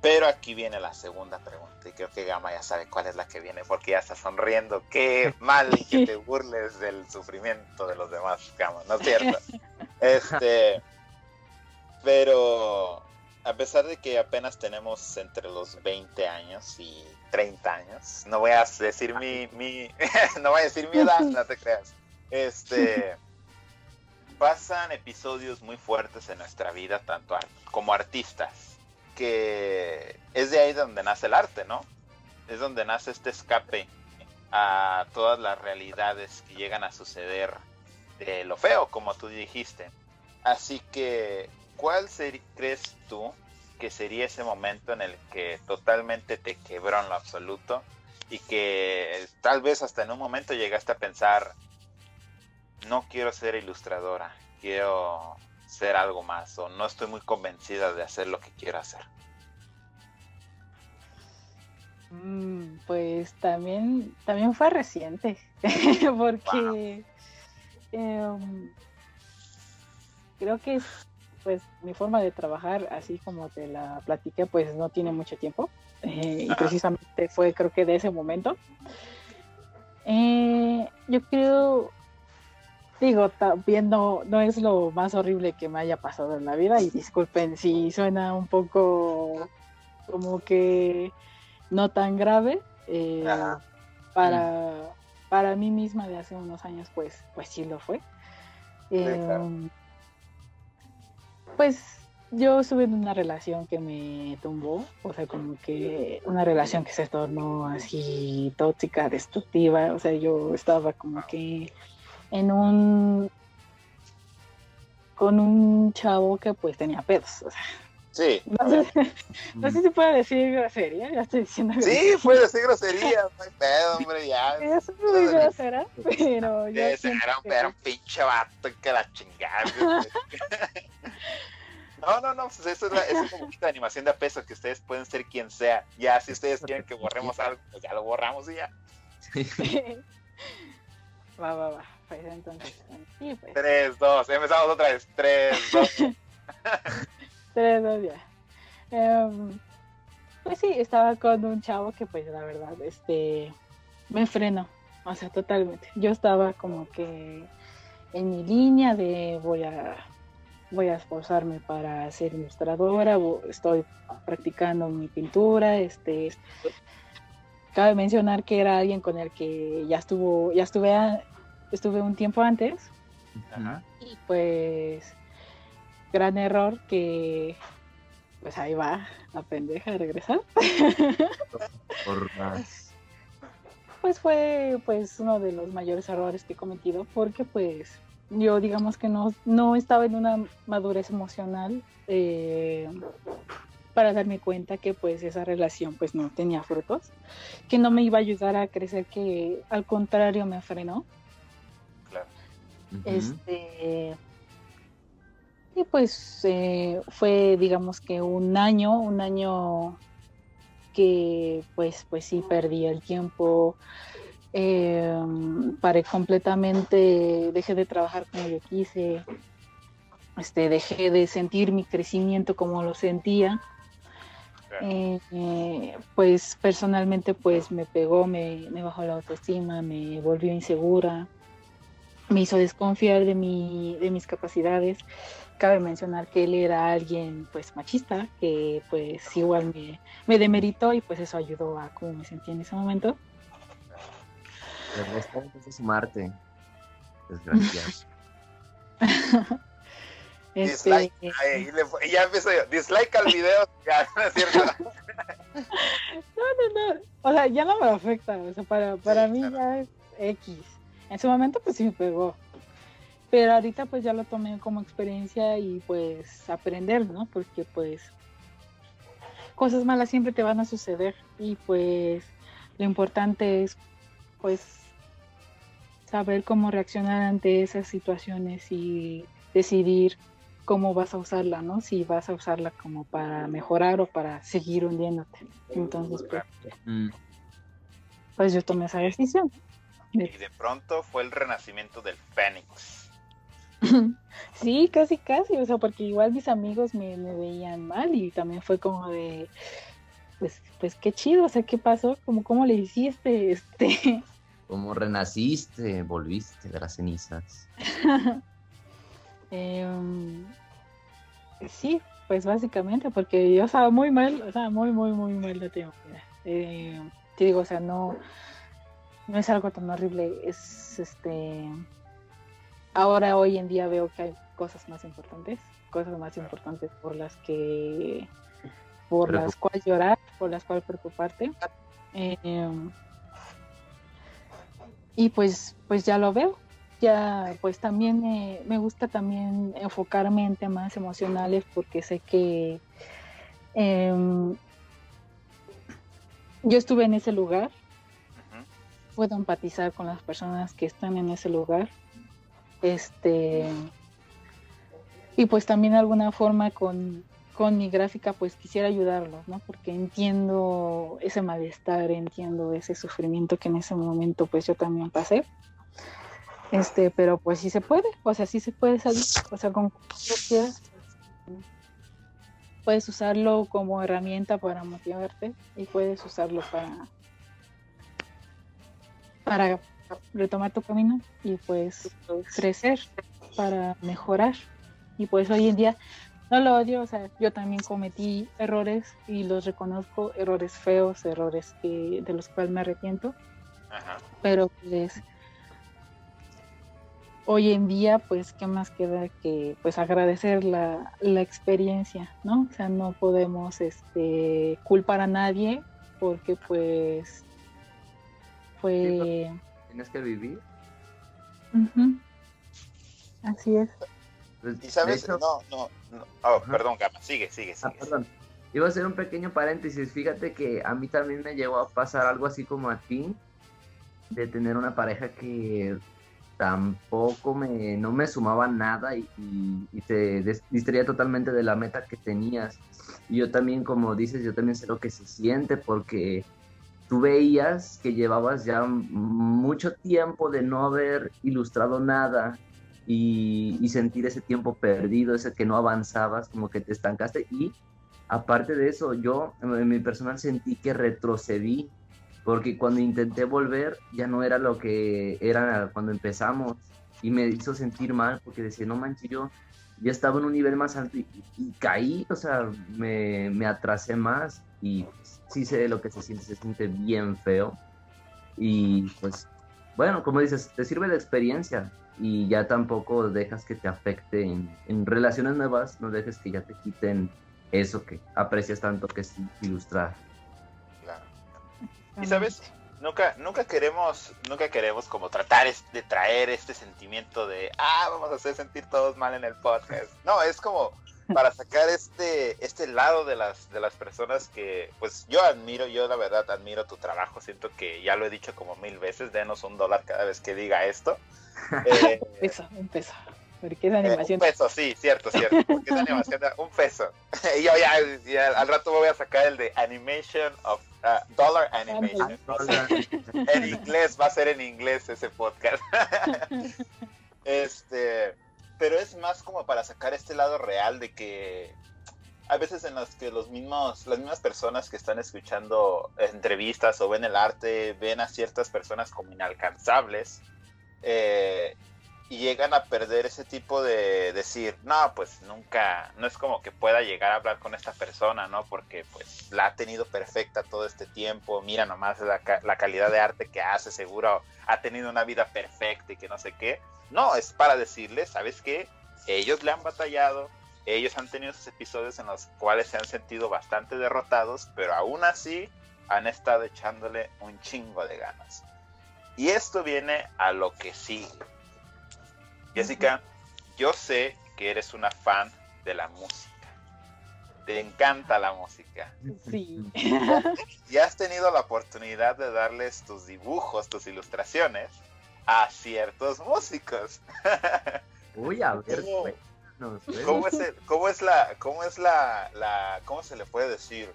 A: Pero aquí viene la segunda pregunta y creo que Gama ya sabe cuál es la que viene porque ya está sonriendo. Qué mal que te burles del sufrimiento de los demás, Gama, ¿no es cierto? Este, pero a pesar de que apenas tenemos entre los 20 años y 30 años, no voy a decir mi, mi no voy a decir mi edad, no te creas. Este pasan episodios muy fuertes en nuestra vida, tanto como artistas, que es de ahí donde nace el arte, ¿no? Es donde nace este escape a todas las realidades que llegan a suceder de lo feo, como tú dijiste. Así que ¿cuál crees tú que sería ese momento en el que totalmente te quebró en lo absoluto y que tal vez hasta en un momento llegaste a pensar, no quiero ser ilustradora, quiero ser algo más o no estoy muy convencida de hacer lo que quiero hacer?
D: Mm, pues también, también fue reciente, porque em, creo que pues mi forma de trabajar, así como te la platiqué, pues no tiene mucho tiempo. Eh, y precisamente fue creo que de ese momento. Eh, yo creo, digo, también no, es lo más horrible que me haya pasado en la vida y disculpen si suena un poco como que no tan grave. Eh, para, para mí misma de hace unos años, pues, pues sí lo fue pues yo estuve en una relación que me tumbó, o sea, como que una relación que se tornó así tóxica, destructiva, o sea, yo estaba como que en un con un chavo que pues tenía pedos, o sea.
A: Sí.
D: No sé, si puede decir grosería, ya estoy diciendo
A: Sí, puede decir grosería, no hay pedo, hombre, ya.
D: Es muy grosera, pero
A: yo. Era, era, un pinche vato que la chingada. No, no, no, pues eso es, la, es como una animación de peso que ustedes pueden ser quien sea. Ya, si ustedes quieren que borremos algo, pues ya lo borramos y ya.
D: va, va, va. Pues entonces. Sí, pues.
A: 3, 2, empezamos otra vez. 3, 2.
D: 3, 2, ya. Um, pues sí, estaba con un chavo que, pues, la verdad, este. Me frenó. O sea, totalmente. Yo estaba como que en mi línea de voy a voy a esforzarme para ser ilustradora, estoy practicando mi pintura, este cabe mencionar que era alguien con el que ya estuvo, ya estuve estuve un tiempo antes. Y pues gran error que pues ahí va la pendeja de regresar. pues fue pues uno de los mayores errores que he cometido porque pues yo digamos que no, no estaba en una madurez emocional eh, para darme cuenta que pues esa relación pues no tenía frutos, que no me iba a ayudar a crecer, que al contrario me frenó. Claro. Este y pues eh, fue digamos que un año, un año que pues pues sí perdí el tiempo, eh, paré completamente, dejé de trabajar como yo quise, este, dejé de sentir mi crecimiento como lo sentía. Eh, pues personalmente pues me pegó, me, bajó la autoestima, me volvió insegura, me hizo desconfiar de, mi, de mis capacidades. Cabe mencionar que él era alguien pues machista, que pues igual me, me demeritó y pues eso ayudó a cómo me sentí en ese momento.
C: Es sumarte. Desgraciado.
A: Este, dislike. ya empezó yo. Dislike al video. Ya, ¿no es cierto?
D: no, no, no. O sea, ya no me afecta. O sea, para, para mí ya es X. En su momento, pues sí me pegó. Pero ahorita, pues ya lo tomé como experiencia y pues aprender, ¿no? Porque, pues, cosas malas siempre te van a suceder. Y pues, lo importante es, pues, saber cómo reaccionar ante esas situaciones y decidir cómo vas a usarla, ¿no? Si vas a usarla como para mejorar o para seguir hundiéndote. Entonces, pues, mm. pues yo tomé esa decisión.
A: Y de pronto fue el renacimiento del Fénix.
D: sí, casi, casi, o sea, porque igual mis amigos me, veían mal y también fue como de, pues, pues qué chido, o sea, ¿qué pasó? Como, ¿Cómo le hiciste? Este...
C: ¿Cómo renaciste? Volviste de las cenizas.
D: Em, sí, pues básicamente, porque yo estaba muy mal, o sea, muy, muy, muy mal de tiempo. Eh, te digo, o sea, no, no es algo tan horrible, es este ahora hoy en día veo que hay cosas más importantes, cosas más importantes por las que por las cuales llorar, por las cuales preocuparte. Em, y pues pues ya lo veo. Ya pues también me gusta también enfocarme en temas emocionales porque sé que em, yo estuve en ese lugar. Puedo empatizar con las personas que están en ese lugar este y pues también de alguna forma con, mi gráfica pues quisiera ayudarlos, ¿no? Porque entiendo ese malestar, entiendo ese sufrimiento que en ese momento pues yo también pasé. Este, pero pues sí se puede, o sea, sí se puede salir, o sea, con quieras. Puedes usarlo como herramienta para motivarte y puedes usarlo para para retomar tu camino y pues crecer para mejorar. Y pues hoy en día no lo odio, o sea, yo también cometí errores y los reconozco, errores feos, errores que, de los cuales me arrepiento. Pero pues hoy en día, pues, ¿qué más queda que pues agradecer la, la experiencia, ¿no? O sea, no podemos este culpar a nadie porque pues fue
C: tienes que vivir.
D: Así es.
A: Pues, y sabes, no, no, no. Oh, perdón, Gama, sigue, sigue, ah, sigue.
C: Iba a hacer un pequeño paréntesis. Fíjate que a mí también me llegó a pasar algo así como a ti, de tener una pareja que tampoco me, no me sumaba nada y, y, te distraía totalmente de la meta que tenías. Y yo también, como dices, yo también sé lo que se siente porque tú veías que llevabas ya mucho tiempo de no haber ilustrado nada y, sentir ese tiempo perdido, ese que no avanzabas, como que te estancaste. Y aparte de eso, yo en mi personal sentí que retrocedí, porque cuando intenté volver ya no era lo que era cuando empezamos y me hizo sentir mal porque decía, no manches, yo ya estaba en un nivel más alto y, caí, o sea, me, me atrasé más y sí sé lo que se siente, se siente bien feo. Y pues, bueno, como dices, te sirve de experiencia y ya tampoco dejas que te afecte en, relaciones nuevas, no dejes que ya te quiten eso que aprecias tanto que es ilustrar.
A: Claro. Y sabes, nunca, nunca queremos, nunca queremos como tratar de traer este sentimiento de ah, vamos a hacer sentir todos mal en el podcast. No, es como para sacar este, este lado de las, de las personas que, pues yo admiro, yo la verdad admiro tu trabajo, siento que ya lo he dicho como mil veces, denos un dólar cada vez que diga esto.
D: Eh, un peso, un peso. Porque es animación.
A: un peso, sí, cierto, cierto. Porque es animación, un peso. y yo ya, al rato voy a sacar el de Animation of uh, Dollar Animation. en inglés, va a ser en inglés ese podcast. este pero es más como para sacar este lado real de que hay veces en las que los mismos, las mismas personas que están escuchando entrevistas o ven el arte ven a ciertas personas como inalcanzables eh, y llegan a perder ese tipo de decir, no, pues nunca, no es como que pueda llegar a hablar con esta persona, ¿no? Porque pues la ha tenido perfecta todo este tiempo, mira nomás la, la calidad de arte que hace, seguro ha tenido una vida perfecta y que no sé qué no, es para decirles, ¿sabes qué? Ellos le han batallado, ellos han tenido esos episodios en los cuales se han sentido bastante derrotados, pero aún así han estado echándole un chingo de ganas. Y esto viene a lo que sigue. Jessica, yo sé que eres una fan de la música. Te encanta la música.
D: Sí.
A: Y has tenido la oportunidad de darles tus dibujos, tus ilustraciones a ciertos músicos.
C: Uy, a ver.
A: ¿Cómo es, cómo es la, cómo es la, la, cómo se le puede decir?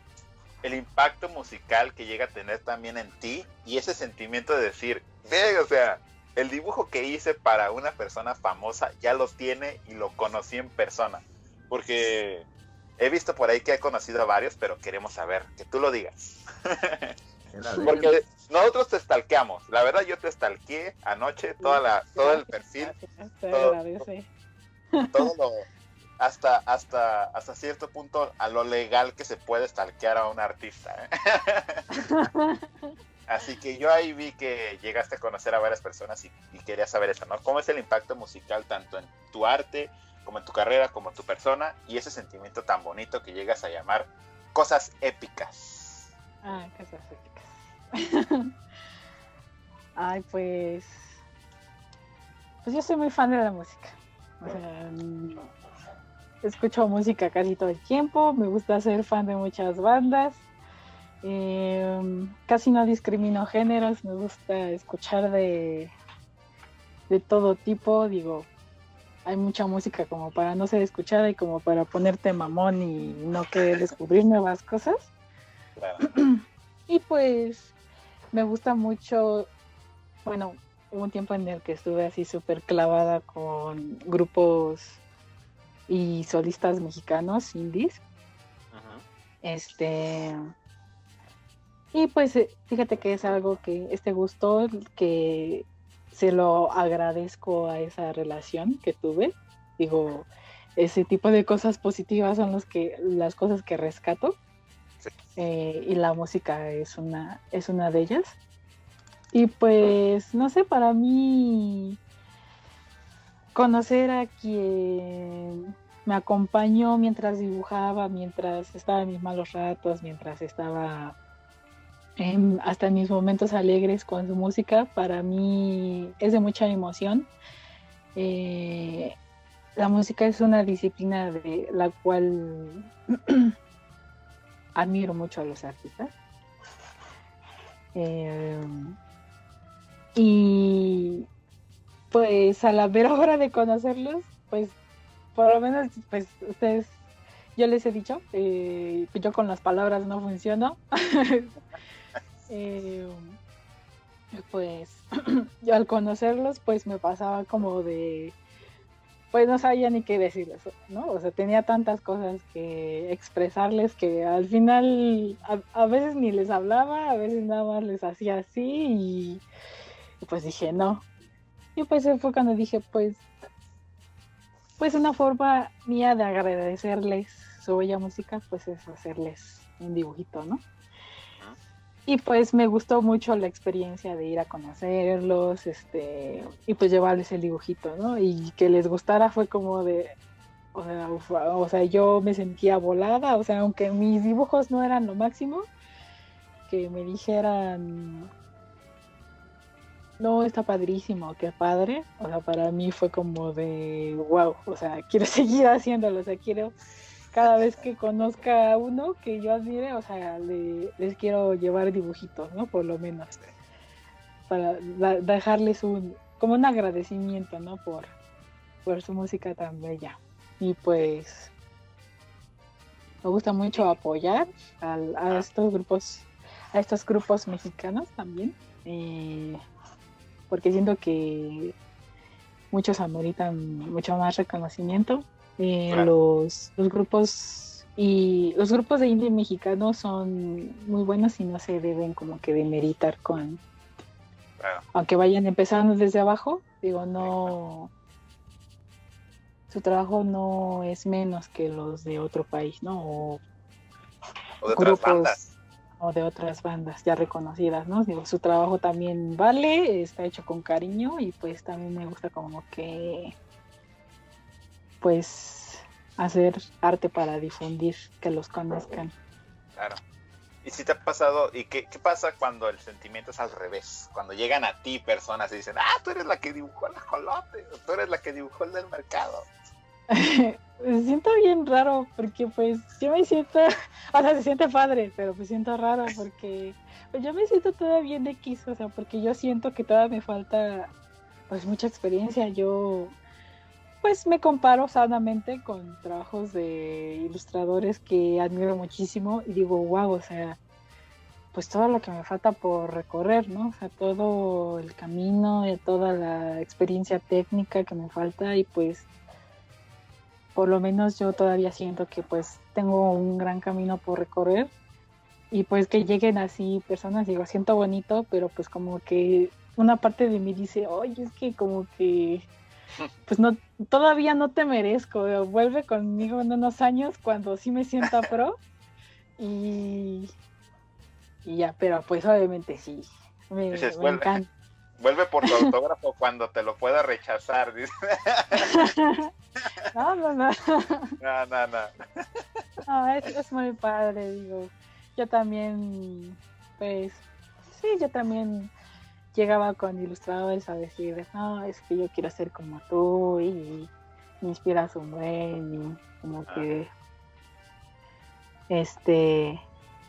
A: El impacto musical que llega a tener también en ti y ese sentimiento de decir, ve, o sea, el dibujo que hice para una persona famosa ya lo tiene y lo conocí en persona. Porque he visto por ahí que he conocido a varios, pero queremos saber, que tú lo digas. Porque nosotros te stalkeamos. La verdad, yo te stalkeé anoche toda la, todo el perfil. Todo, todo lo, hasta, hasta, hasta cierto punto a lo legal que se puede stalkear a un artista. ¿eh? Así que yo ahí vi que llegaste a conocer a varias personas y, quería saber eso, ¿no? ¿Cómo es el impacto musical tanto en tu arte, como en tu carrera, como en tu persona y ese sentimiento tan bonito que llegas a llamar cosas épicas?
D: Ah, cosas épicas. Ay, pues... Pues yo soy muy fan de la música. O sea, mm, escucho música casi todo el tiempo, me gusta ser fan de muchas bandas eh, casi no discrimino géneros, me gusta escuchar de, de todo tipo, digo, hay mucha música como para no ser escuchada y como para ponerte mamón y no querer descubrir nuevas cosas. y pues me gusta mucho, bueno, hubo un tiempo en el que estuve así súper clavada con grupos y solistas mexicanos, indies. Este y pues eh, fíjate que es algo que este gusto, que se lo agradezco a esa relación que tuve. Digo, ese tipo de cosas positivas son los que, las cosas que rescato. Eh, y la música es una, es una de ellas. Y pues, no sé, para mí conocer a quien me acompañó mientras dibujaba, mientras estaba en mis malos ratos, mientras estaba hasta en mis momentos alegres con su música, para mí es de mucha emoción. Eh, la música es una disciplina de la cual admiro mucho a los artistas. Eh, y pues a la vera hora de conocerlos, pues por lo menos pues ustedes, yo les he dicho, eh, yo con las palabras no funciono. Eh, pues yo al conocerlos, pues me pasaba como de, pues no sabía ni qué decirles, ¿no? O sea, tenía tantas cosas que expresarles que al final a, veces ni les hablaba, a veces nada más les hacía así y, pues dije, no. Y pues fue cuando dije, pues, pues una forma mía de agradecerles su bella música, pues es hacerles un dibujito, ¿no? Y pues me gustó mucho la experiencia de ir a conocerlos, este, y pues llevarles el dibujito, ¿no? Y que les gustara fue como de, o sea, o sea, yo me sentía volada, o sea, aunque mis dibujos no eran lo máximo, que me dijeran, no, está padrísimo, qué padre, o sea, para mí fue como de, wow, o sea, quiero seguir haciéndolo, o sea, quiero cada vez que conozca a uno que yo admire, o sea, les quiero llevar dibujitos, ¿no? Por lo menos. Para dejarles un, como un agradecimiento, ¿no? Por, por su música tan bella. Y pues me gusta mucho apoyar a, estos grupos, a estos grupos mexicanos también. Eh, porque siento que muchos ameritan mucho más reconocimiento eh, los, los grupos y los grupos de indie mexicanos son muy buenos y no se deben como que demeritar con aunque vayan empezando desde abajo digo no su trabajo no es menos que los de otro país no
A: o, de otras bandas.
D: o de otras bandas ya reconocidas no digo su trabajo también vale está hecho con cariño y pues también me gusta como que pues hacer arte para difundir, que los conozcan.
A: Claro. ¿Y si te ha pasado, y qué, qué, pasa cuando el sentimiento es al revés? Cuando llegan a ti personas y dicen, ah, tú eres la que dibujó el ajolote, tú eres la que dibujó el del mercado.
D: me siento bien raro porque pues yo me siento, o sea, se siente padre, pero me siento raro porque pues yo me siento todavía en X, o sea, porque yo siento que todavía me falta pues mucha experiencia, yo pues me comparo sanamente con trabajos de ilustradores que admiro muchísimo y digo, wow, o sea, pues todo lo que me falta por recorrer, ¿no? O sea, todo el camino y toda la experiencia técnica que me falta y pues por lo menos yo todavía siento que pues tengo un gran camino por recorrer y pues que lleguen así personas, digo, siento bonito, pero pues como que una parte de mí dice, oye, es que como que pues no, todavía no te merezco, vuelve conmigo en unos años cuando sí me sienta pro y, y ya, pero pues obviamente sí, me,
A: encanta. Vuelve por tu autógrafo cuando te lo pueda rechazar. Dice.
D: no, no, no.
A: No, no, no.
D: no es, es, muy padre, digo. Yo también, pues, sí, yo también llegaba con ilustradores a decirles, no, es que yo quiero ser como tú y me inspiras un buen y como que, este,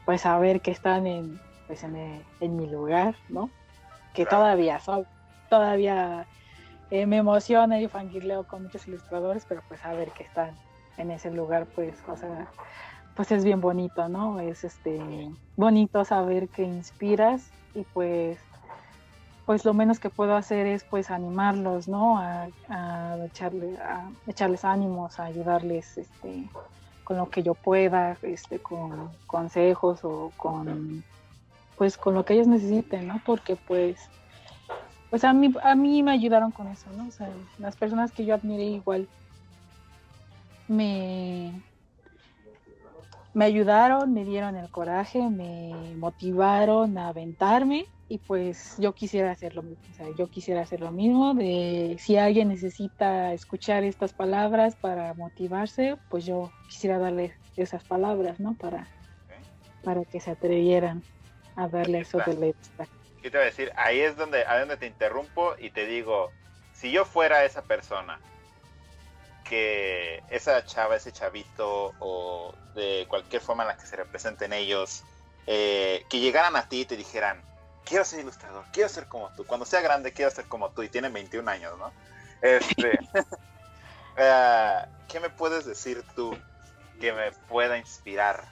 D: pues saber que están en, pues en, en mi lugar, ¿no? que todavía son, todavía eh, me emociona y fangirleo con muchos ilustradores, pero pues a ver que están en ese lugar, pues, o sea, pues es bien bonito, ¿no? Es este bonito saber que inspiras y pues pues lo menos que puedo hacer es pues animarlos, ¿no? A, echarle, a echarles ánimos, a ayudarles este, con lo que yo pueda, este, con consejos o con pues con lo que ellos necesiten, ¿no? Porque pues, pues a mí, a mí me ayudaron con eso, ¿no? O sea, las personas que yo admiré igual me, me ayudaron, me dieron el coraje, me motivaron a aventarme y pues yo quisiera hacer lo mismo, o sea, yo quisiera hacer lo mismo, de si alguien necesita escuchar estas palabras para motivarse, pues yo quisiera darle esas palabras, ¿no? Para, para que se atrevieran a darle eso de letra.
A: ¿Qué te voy a decir? Ahí es donde, a donde te interrumpo y te digo, si yo fuera esa persona, que esa chava, ese chavito o de cualquier forma en la que se representen ellos, eh, que llegaran a ti y te dijeran, quiero ser ilustrador, quiero ser como tú, cuando sea grande quiero ser como tú y tiene 21 años, ¿no? Este, eh, ¿Qué me puedes decir tú que me pueda inspirar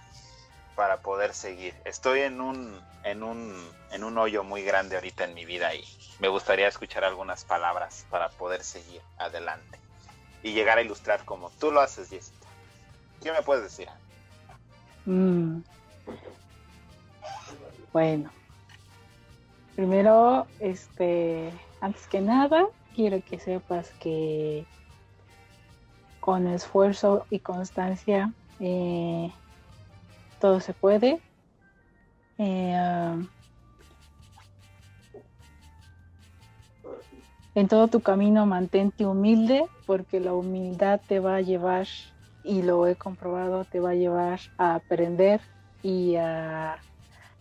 A: para poder seguir? Estoy en un en un, en un hoyo muy grande ahorita en mi vida y me gustaría escuchar algunas palabras para poder seguir adelante y llegar a ilustrar como tú lo haces, Jessica. ¿Qué me puedes decir?
D: Mm. Bueno, primero, este, antes que nada, quiero que sepas que con esfuerzo y constancia eh, todo se puede. Eh, en todo tu camino mantente humilde porque la humildad te va a llevar, y lo he comprobado, te va a llevar a aprender y a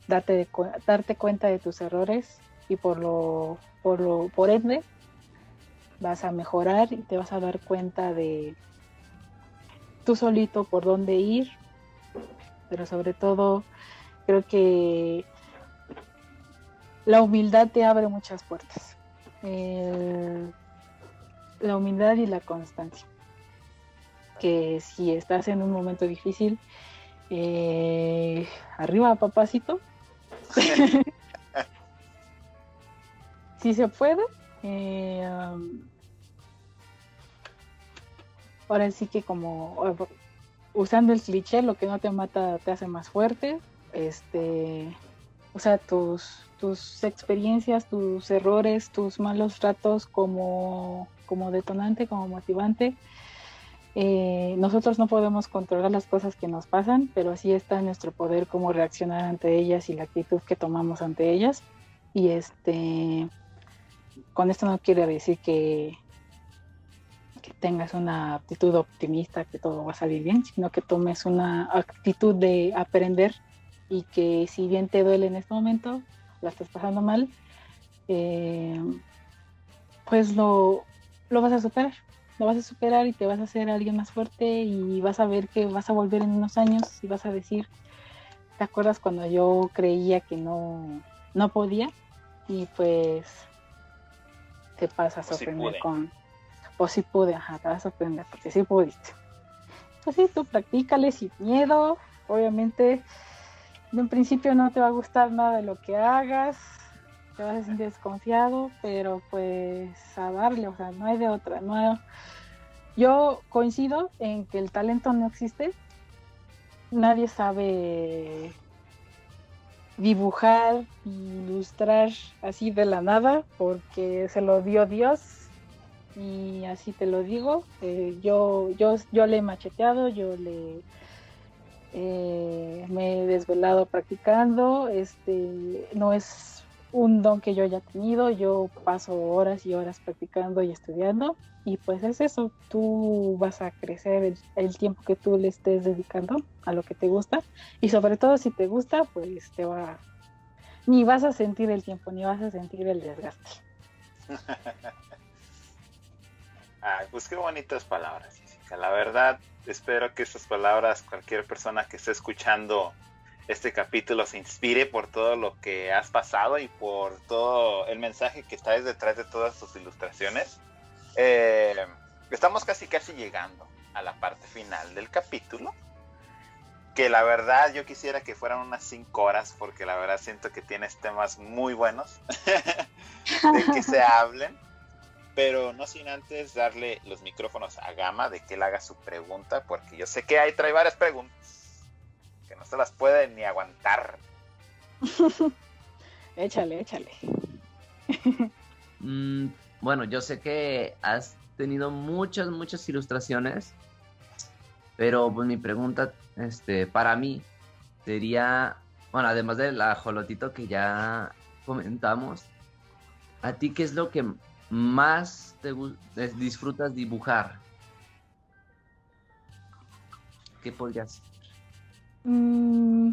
D: darte, darte cuenta de tus errores y por lo, por lo, por ende vas a mejorar y te vas a dar cuenta de tú solito por dónde ir, pero sobre todo Creo que la humildad te abre muchas puertas. la humildad y la constancia. Que si estás en un momento difícil, eh, arriba papacito. si se puede. Eh, um, ahora sí que como usando el cliché, lo que no te mata te hace más fuerte este, o sea, tus, tus experiencias, tus errores, tus malos tratos como, como detonante, como motivante. Eh, nosotros no podemos controlar las cosas que nos pasan, pero sí está en nuestro poder cómo reaccionar ante ellas y la actitud que tomamos ante ellas. Y este, con esto no quiere decir que, tengas una actitud optimista, que todo va a salir bien, sino que tomes una actitud de aprender y que si bien te duele en este momento, la estás pasando mal, eh, pues lo, lo vas a superar. Lo vas a superar y te vas a hacer alguien más fuerte y vas a ver que vas a volver en unos años y vas a decir, ¿te acuerdas cuando yo creía que no, no podía? Y pues te pasas a sorprender con, pues sí pude, ajá, te vas a sorprender porque sí pudiste. Pues sí, tú practícale sin miedo, obviamente en un principio no te va a gustar nada de lo que hagas, te vas a sentir desconfiado, pero pues a darle, o sea, no hay de otra, no yo coincido en que el talento no existe, nadie sabe dibujar, ilustrar así de la nada, porque se lo dio Dios y así te lo digo. Eh, yo, yo, yo le he macheteado, yo le eh, me he desvelado practicando. Este no es un don que yo haya tenido, yo paso horas y horas practicando y estudiando. Y pues es eso, tú vas a crecer el, tiempo que tú le estés dedicando a lo que te gusta. Y sobre todo si te gusta, pues te va... Ni vas a sentir el tiempo, ni vas a sentir el desgaste.
A: Ay, pues qué bonitas palabras, Jessica. La verdad, espero que esas palabras cualquier persona que esté escuchando este capítulo se inspire por todo lo que has pasado y por todo el mensaje que está detrás de todas tus ilustraciones. Eh, estamos casi casi llegando a la parte final del capítulo. Que la verdad yo quisiera que fueran unas 5 horas porque la verdad siento que tienes temas muy buenos de que se hablen. Pero no sin antes darle los micrófonos a Gama de que él haga su pregunta porque yo sé que ahí trae varias preguntas que no se las puede ni aguantar.
D: échale, échale.
C: Mm, bueno, yo sé que has tenido muchas, muchas ilustraciones, pero pues mi pregunta, este, para mí sería, bueno, además del ajolotito que ya comentamos, ¿a ti qué es lo que más te disfrutas dibujar? ¿Qué podrías ser?
D: Mm,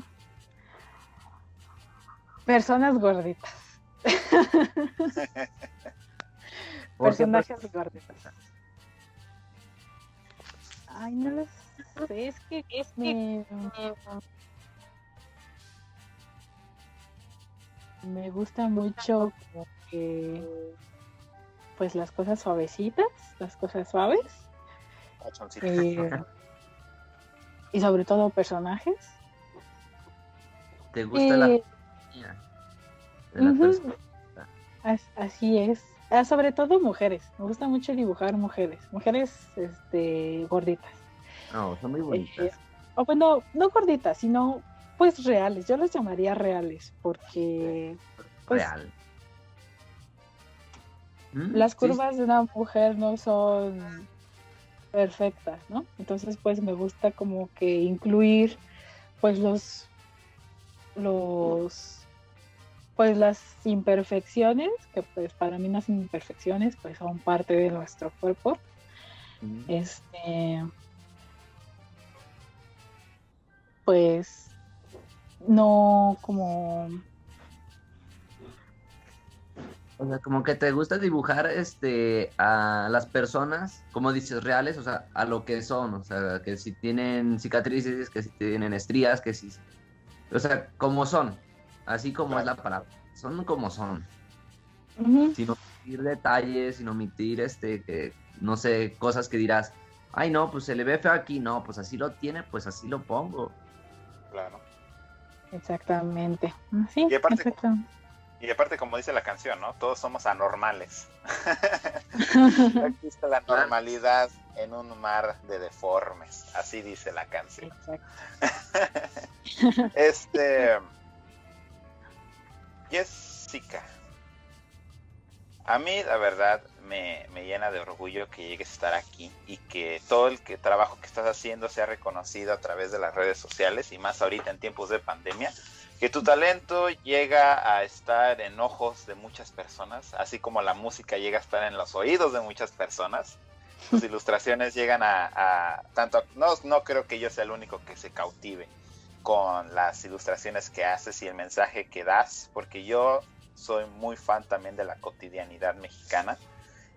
D: personas gorditas. Personajes gorditos. Ay, no lo sé, es que es me, me gusta mucho como que pues las cosas suavecitas, las cosas suaves. Eh, y sobre todo personajes.
C: ¿Te gusta la,
D: eh, Así es. Ah, sobre todo mujeres. Me gusta mucho dibujar mujeres. Mujeres este, gorditas.
C: No, son muy bonitas. Eh,
D: o bueno, no gorditas, sino pues reales. Yo las llamaría reales porque... Pues, Real. Mm, las curvas de una mujer no son perfectas, ¿no? Entonces pues me gusta como que incluir pues los los pues las imperfecciones, que pues para mí las imperfecciones pues son parte de nuestro cuerpo. Este pues no como
C: o sea, como que te gusta dibujar este a las personas, como dices, reales, o sea, a lo que son, o sea, que si tienen cicatrices, que si tienen estrías, que si o sea, como son, así como es la palabra, son como son. Sin omitir detalles, sin omitir, este, que, no sé, cosas que dirás, ay no, pues se le ve feo aquí, no, pues así lo tiene, pues así lo pongo.
A: Claro.
D: Exactamente. Sí,
A: y aparte, y aparte, como dice la canción, ¿no? Todos somos anormales. Existe la normalidad en un mar de deformes. Así dice la canción. este. Jessica. A mí, la verdad, me, me, llena de orgullo que llegues a estar aquí y que todo el que, trabajo que estás haciendo sea reconocido a través de las redes sociales y más ahorita en tiempos de pandemia. Que tu talento llega a estar en ojos de muchas personas, así como la música llega a estar en los oídos de muchas personas. Tus ilustraciones llegan a, tanto, no, no creo que yo sea el único que se cautive con las ilustraciones que haces y el mensaje que das, porque yo soy muy fan también de la cotidianidad mexicana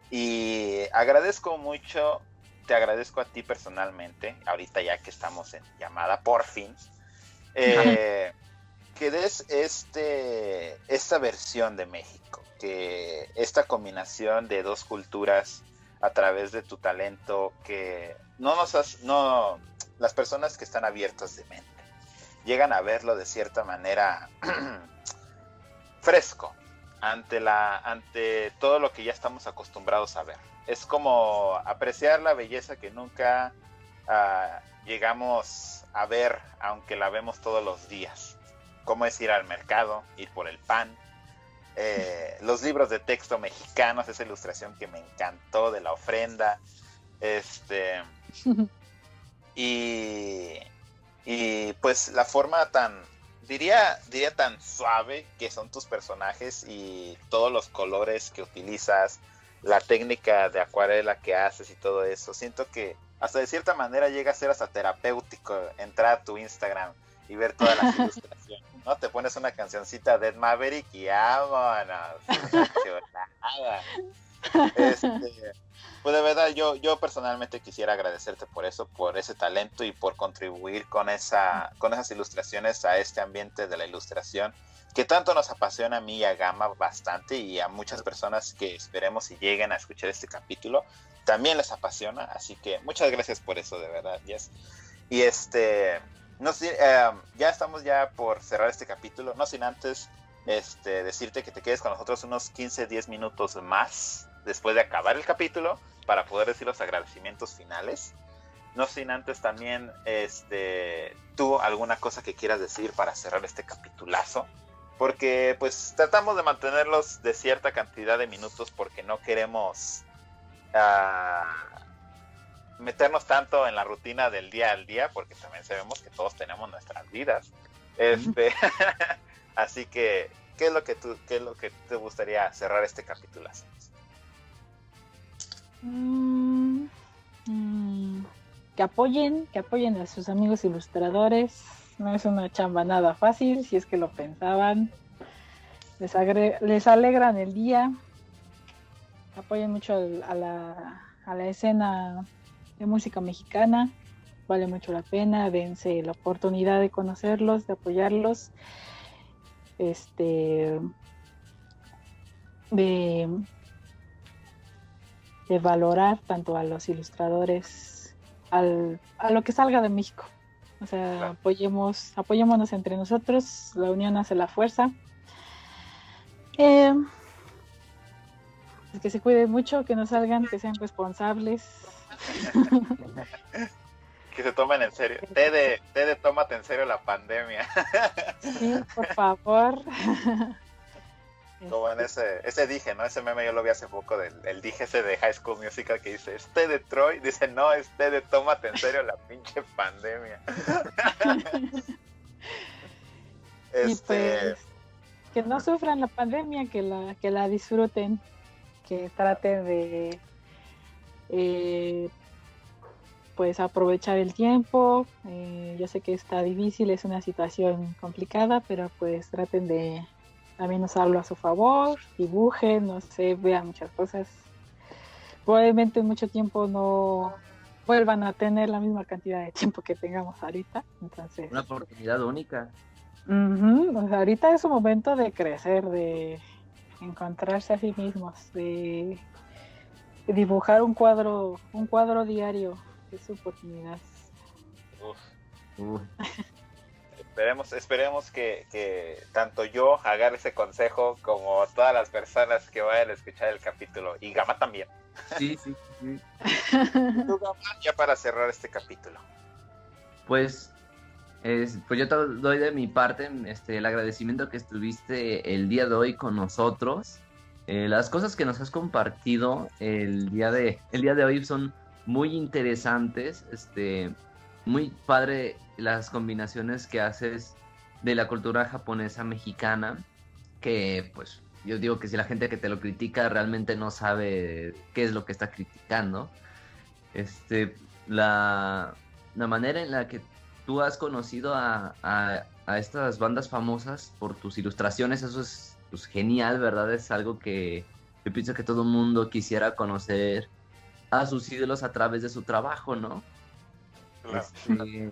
A: y agradezco mucho, te agradezco a ti personalmente, ahorita ya que estamos en llamada por fin, eh, que des este, esta versión de México, que esta combinación de dos culturas a través de tu talento que no nos has, no, las personas que están abiertas de mente llegan a verlo de cierta manera fresco ante la ante todo lo que ya estamos acostumbrados a ver. Es como apreciar la belleza que nunca ah, llegamos a ver, aunque la vemos todos los días. Como es ir al mercado, ir por el pan, eh, los libros de texto mexicanos, esa ilustración que me encantó de la ofrenda, este, y, y pues la forma tan, diría, diría tan suave que son tus personajes y todos los colores que utilizas, la técnica de acuarela que haces y todo eso, siento que hasta de cierta manera llega a ser hasta terapéutico entrar a tu Instagram y ver todas las ilustraciones, ¿no? Te pones una cancioncita de Ed Maverick y vámonos. este, pues de verdad, yo, yo personalmente quisiera agradecerte por eso, por ese talento y por contribuir con, esa, con esas ilustraciones a este ambiente de la ilustración que tanto nos apasiona a mí y a Gama bastante y a muchas personas que esperemos y lleguen a escuchar este capítulo también les apasiona, así que muchas gracias por eso, de verdad, Yes. Y este, no sé, eh, ya estamos ya por cerrar este capítulo, no sin antes este, decirte que te quedes con nosotros unos 15, 10 minutos más después de acabar el capítulo para poder decir los agradecimientos finales. No sin antes también, este, tú alguna cosa que quieras decir para cerrar este capitulazo. Porque pues tratamos de mantenerlos de cierta cantidad de minutos porque no queremos meternos tanto en la rutina del día al día, porque también sabemos que todos tenemos nuestras vidas. Este, así que, ¿qué es lo que tú, qué es lo que te gustaría cerrar este capítulo?
D: Mm, mm, que apoyen, que apoyen a sus amigos ilustradores. No es una chamba nada fácil, si es que lo pensaban. Les, les alegran el día. Apoyen mucho a la, a la escena de música mexicana. Vale mucho la pena, dense la oportunidad de conocerlos, de apoyarlos, este, de, de valorar tanto a los ilustradores, al, a lo que salga de México. O sea, apoyemos, apoyémonos entre nosotros, la unión hace la fuerza. Eh, que se cuiden mucho, que no salgan, que sean responsables,
A: que se tomen en serio. Tede, Tede, tómate en serio la pandemia.
D: sí, por favor.
A: Como en ese, ese dije, ¿no? Ese meme yo lo vi hace poco del el dije ese de High School Musical que dice, ¿es de Troy? Dice, no, es de tómate en serio la pinche pandemia.
D: este... pues, que no sufran la pandemia, que la, que la disfruten, que traten de eh, pues aprovechar el tiempo. Eh, yo sé que está difícil, es una situación complicada, pero pues traten de también usarlo a su favor, dibujen, no sé, vean muchas cosas. Probablemente en mucho tiempo no vuelvan a tener la misma cantidad de tiempo que tengamos ahorita. Entonces,
C: una oportunidad única.
D: ahorita es un momento de crecer, de encontrarse a sí mismos, de dibujar un cuadro, un cuadro diario, es su oportunidad.
A: esperemos, esperemos que, tanto yo agarre ese consejo como todas las personas que vayan a escuchar el capítulo y Gama también.
C: Sí, sí, sí.
A: ya para cerrar este capítulo.
C: Pues, pues yo te doy de mi parte este, el agradecimiento que estuviste el día de hoy con nosotros. Eh, las cosas que nos has compartido el día de, el día de hoy son muy interesantes. Este, muy padre las combinaciones que haces de la cultura japonesa mexicana. Que pues yo digo que si la gente que te lo critica realmente no sabe qué es lo que está criticando. Este, la, la manera en la que tú has conocido a, a, a estas bandas famosas por tus ilustraciones, eso es pues genial, ¿verdad? Es algo que yo pienso que todo el mundo quisiera conocer a sus ídolos a través de su trabajo, ¿no? Este,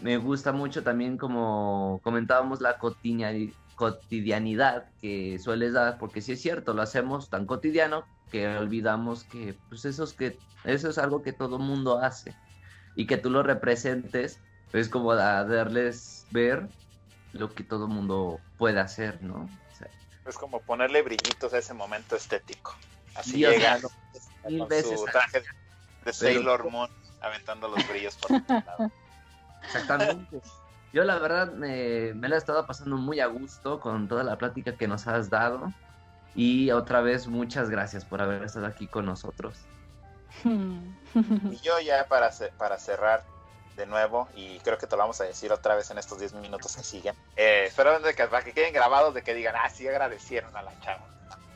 C: me gusta mucho también como comentábamos la cotidianidad que sueles dar, porque sí es cierto, lo hacemos tan cotidiano que olvidamos que pues eso es que eso es algo que todo mundo hace y que tú lo representes es como darles ver lo que todo mundo puede hacer, ¿no?
A: Es como ponerle brillitos a ese momento estético. Así llega con su traje de Sailor Moon aventando los brillos por lado.
C: Exactamente. Yo la verdad me, me la he estado pasando muy a gusto con toda la plática que nos has dado. Y otra vez muchas gracias por haber estado aquí con nosotros.
A: y yo ya para, para cerrar de nuevo, y creo que te lo vamos a decir otra vez en estos 10 minutos que siguen, eh, espero que, para que queden grabados de que digan, ah, sí agradecieron a la chava.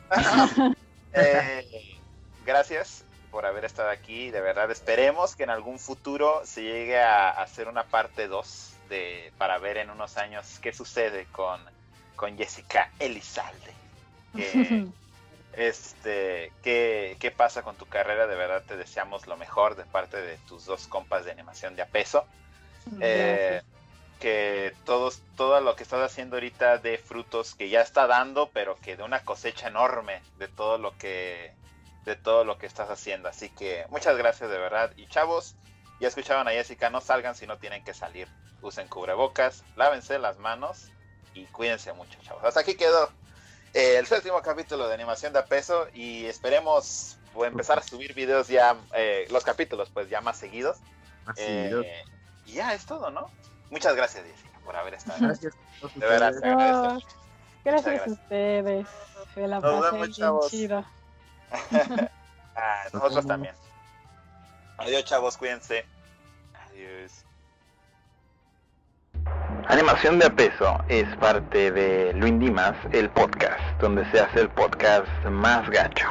A: Eh, gracias por haber estado aquí, de verdad esperemos que en algún futuro se llegue a hacer una parte 2 de, para ver en unos años qué sucede con, con Jessica Elizalde. este, ¿qué, ¿qué, pasa con tu carrera? De verdad te deseamos lo mejor de parte de tus dos compas de animación de apeso. Eh, que todos, todo lo que estás haciendo ahorita de frutos que ya está dando, pero que de una cosecha enorme de todo lo que de todo lo que estás haciendo. Así que muchas gracias de verdad. Y chavos, ya escuchaban a Jessica, no salgan si no tienen que salir. Usen cubrebocas, lávense las manos y cuídense mucho, chavos. Hasta aquí quedó eh, el séptimo capítulo de animación de a peso y esperemos empezar a subir videos ya, eh, los capítulos pues ya más seguidos. Eh, y ya es todo, ¿no? Muchas gracias, Jessica, por haber estado. Gracias. De verdad,
D: gracias. gracias, a ustedes. Se la Nos vemos, chavos.
A: ah, nosotros también. Adiós, chavos, cuídense. Adiós. Animación de peso es parte de Luis Dimas, el podcast, donde se hace el podcast más gacho.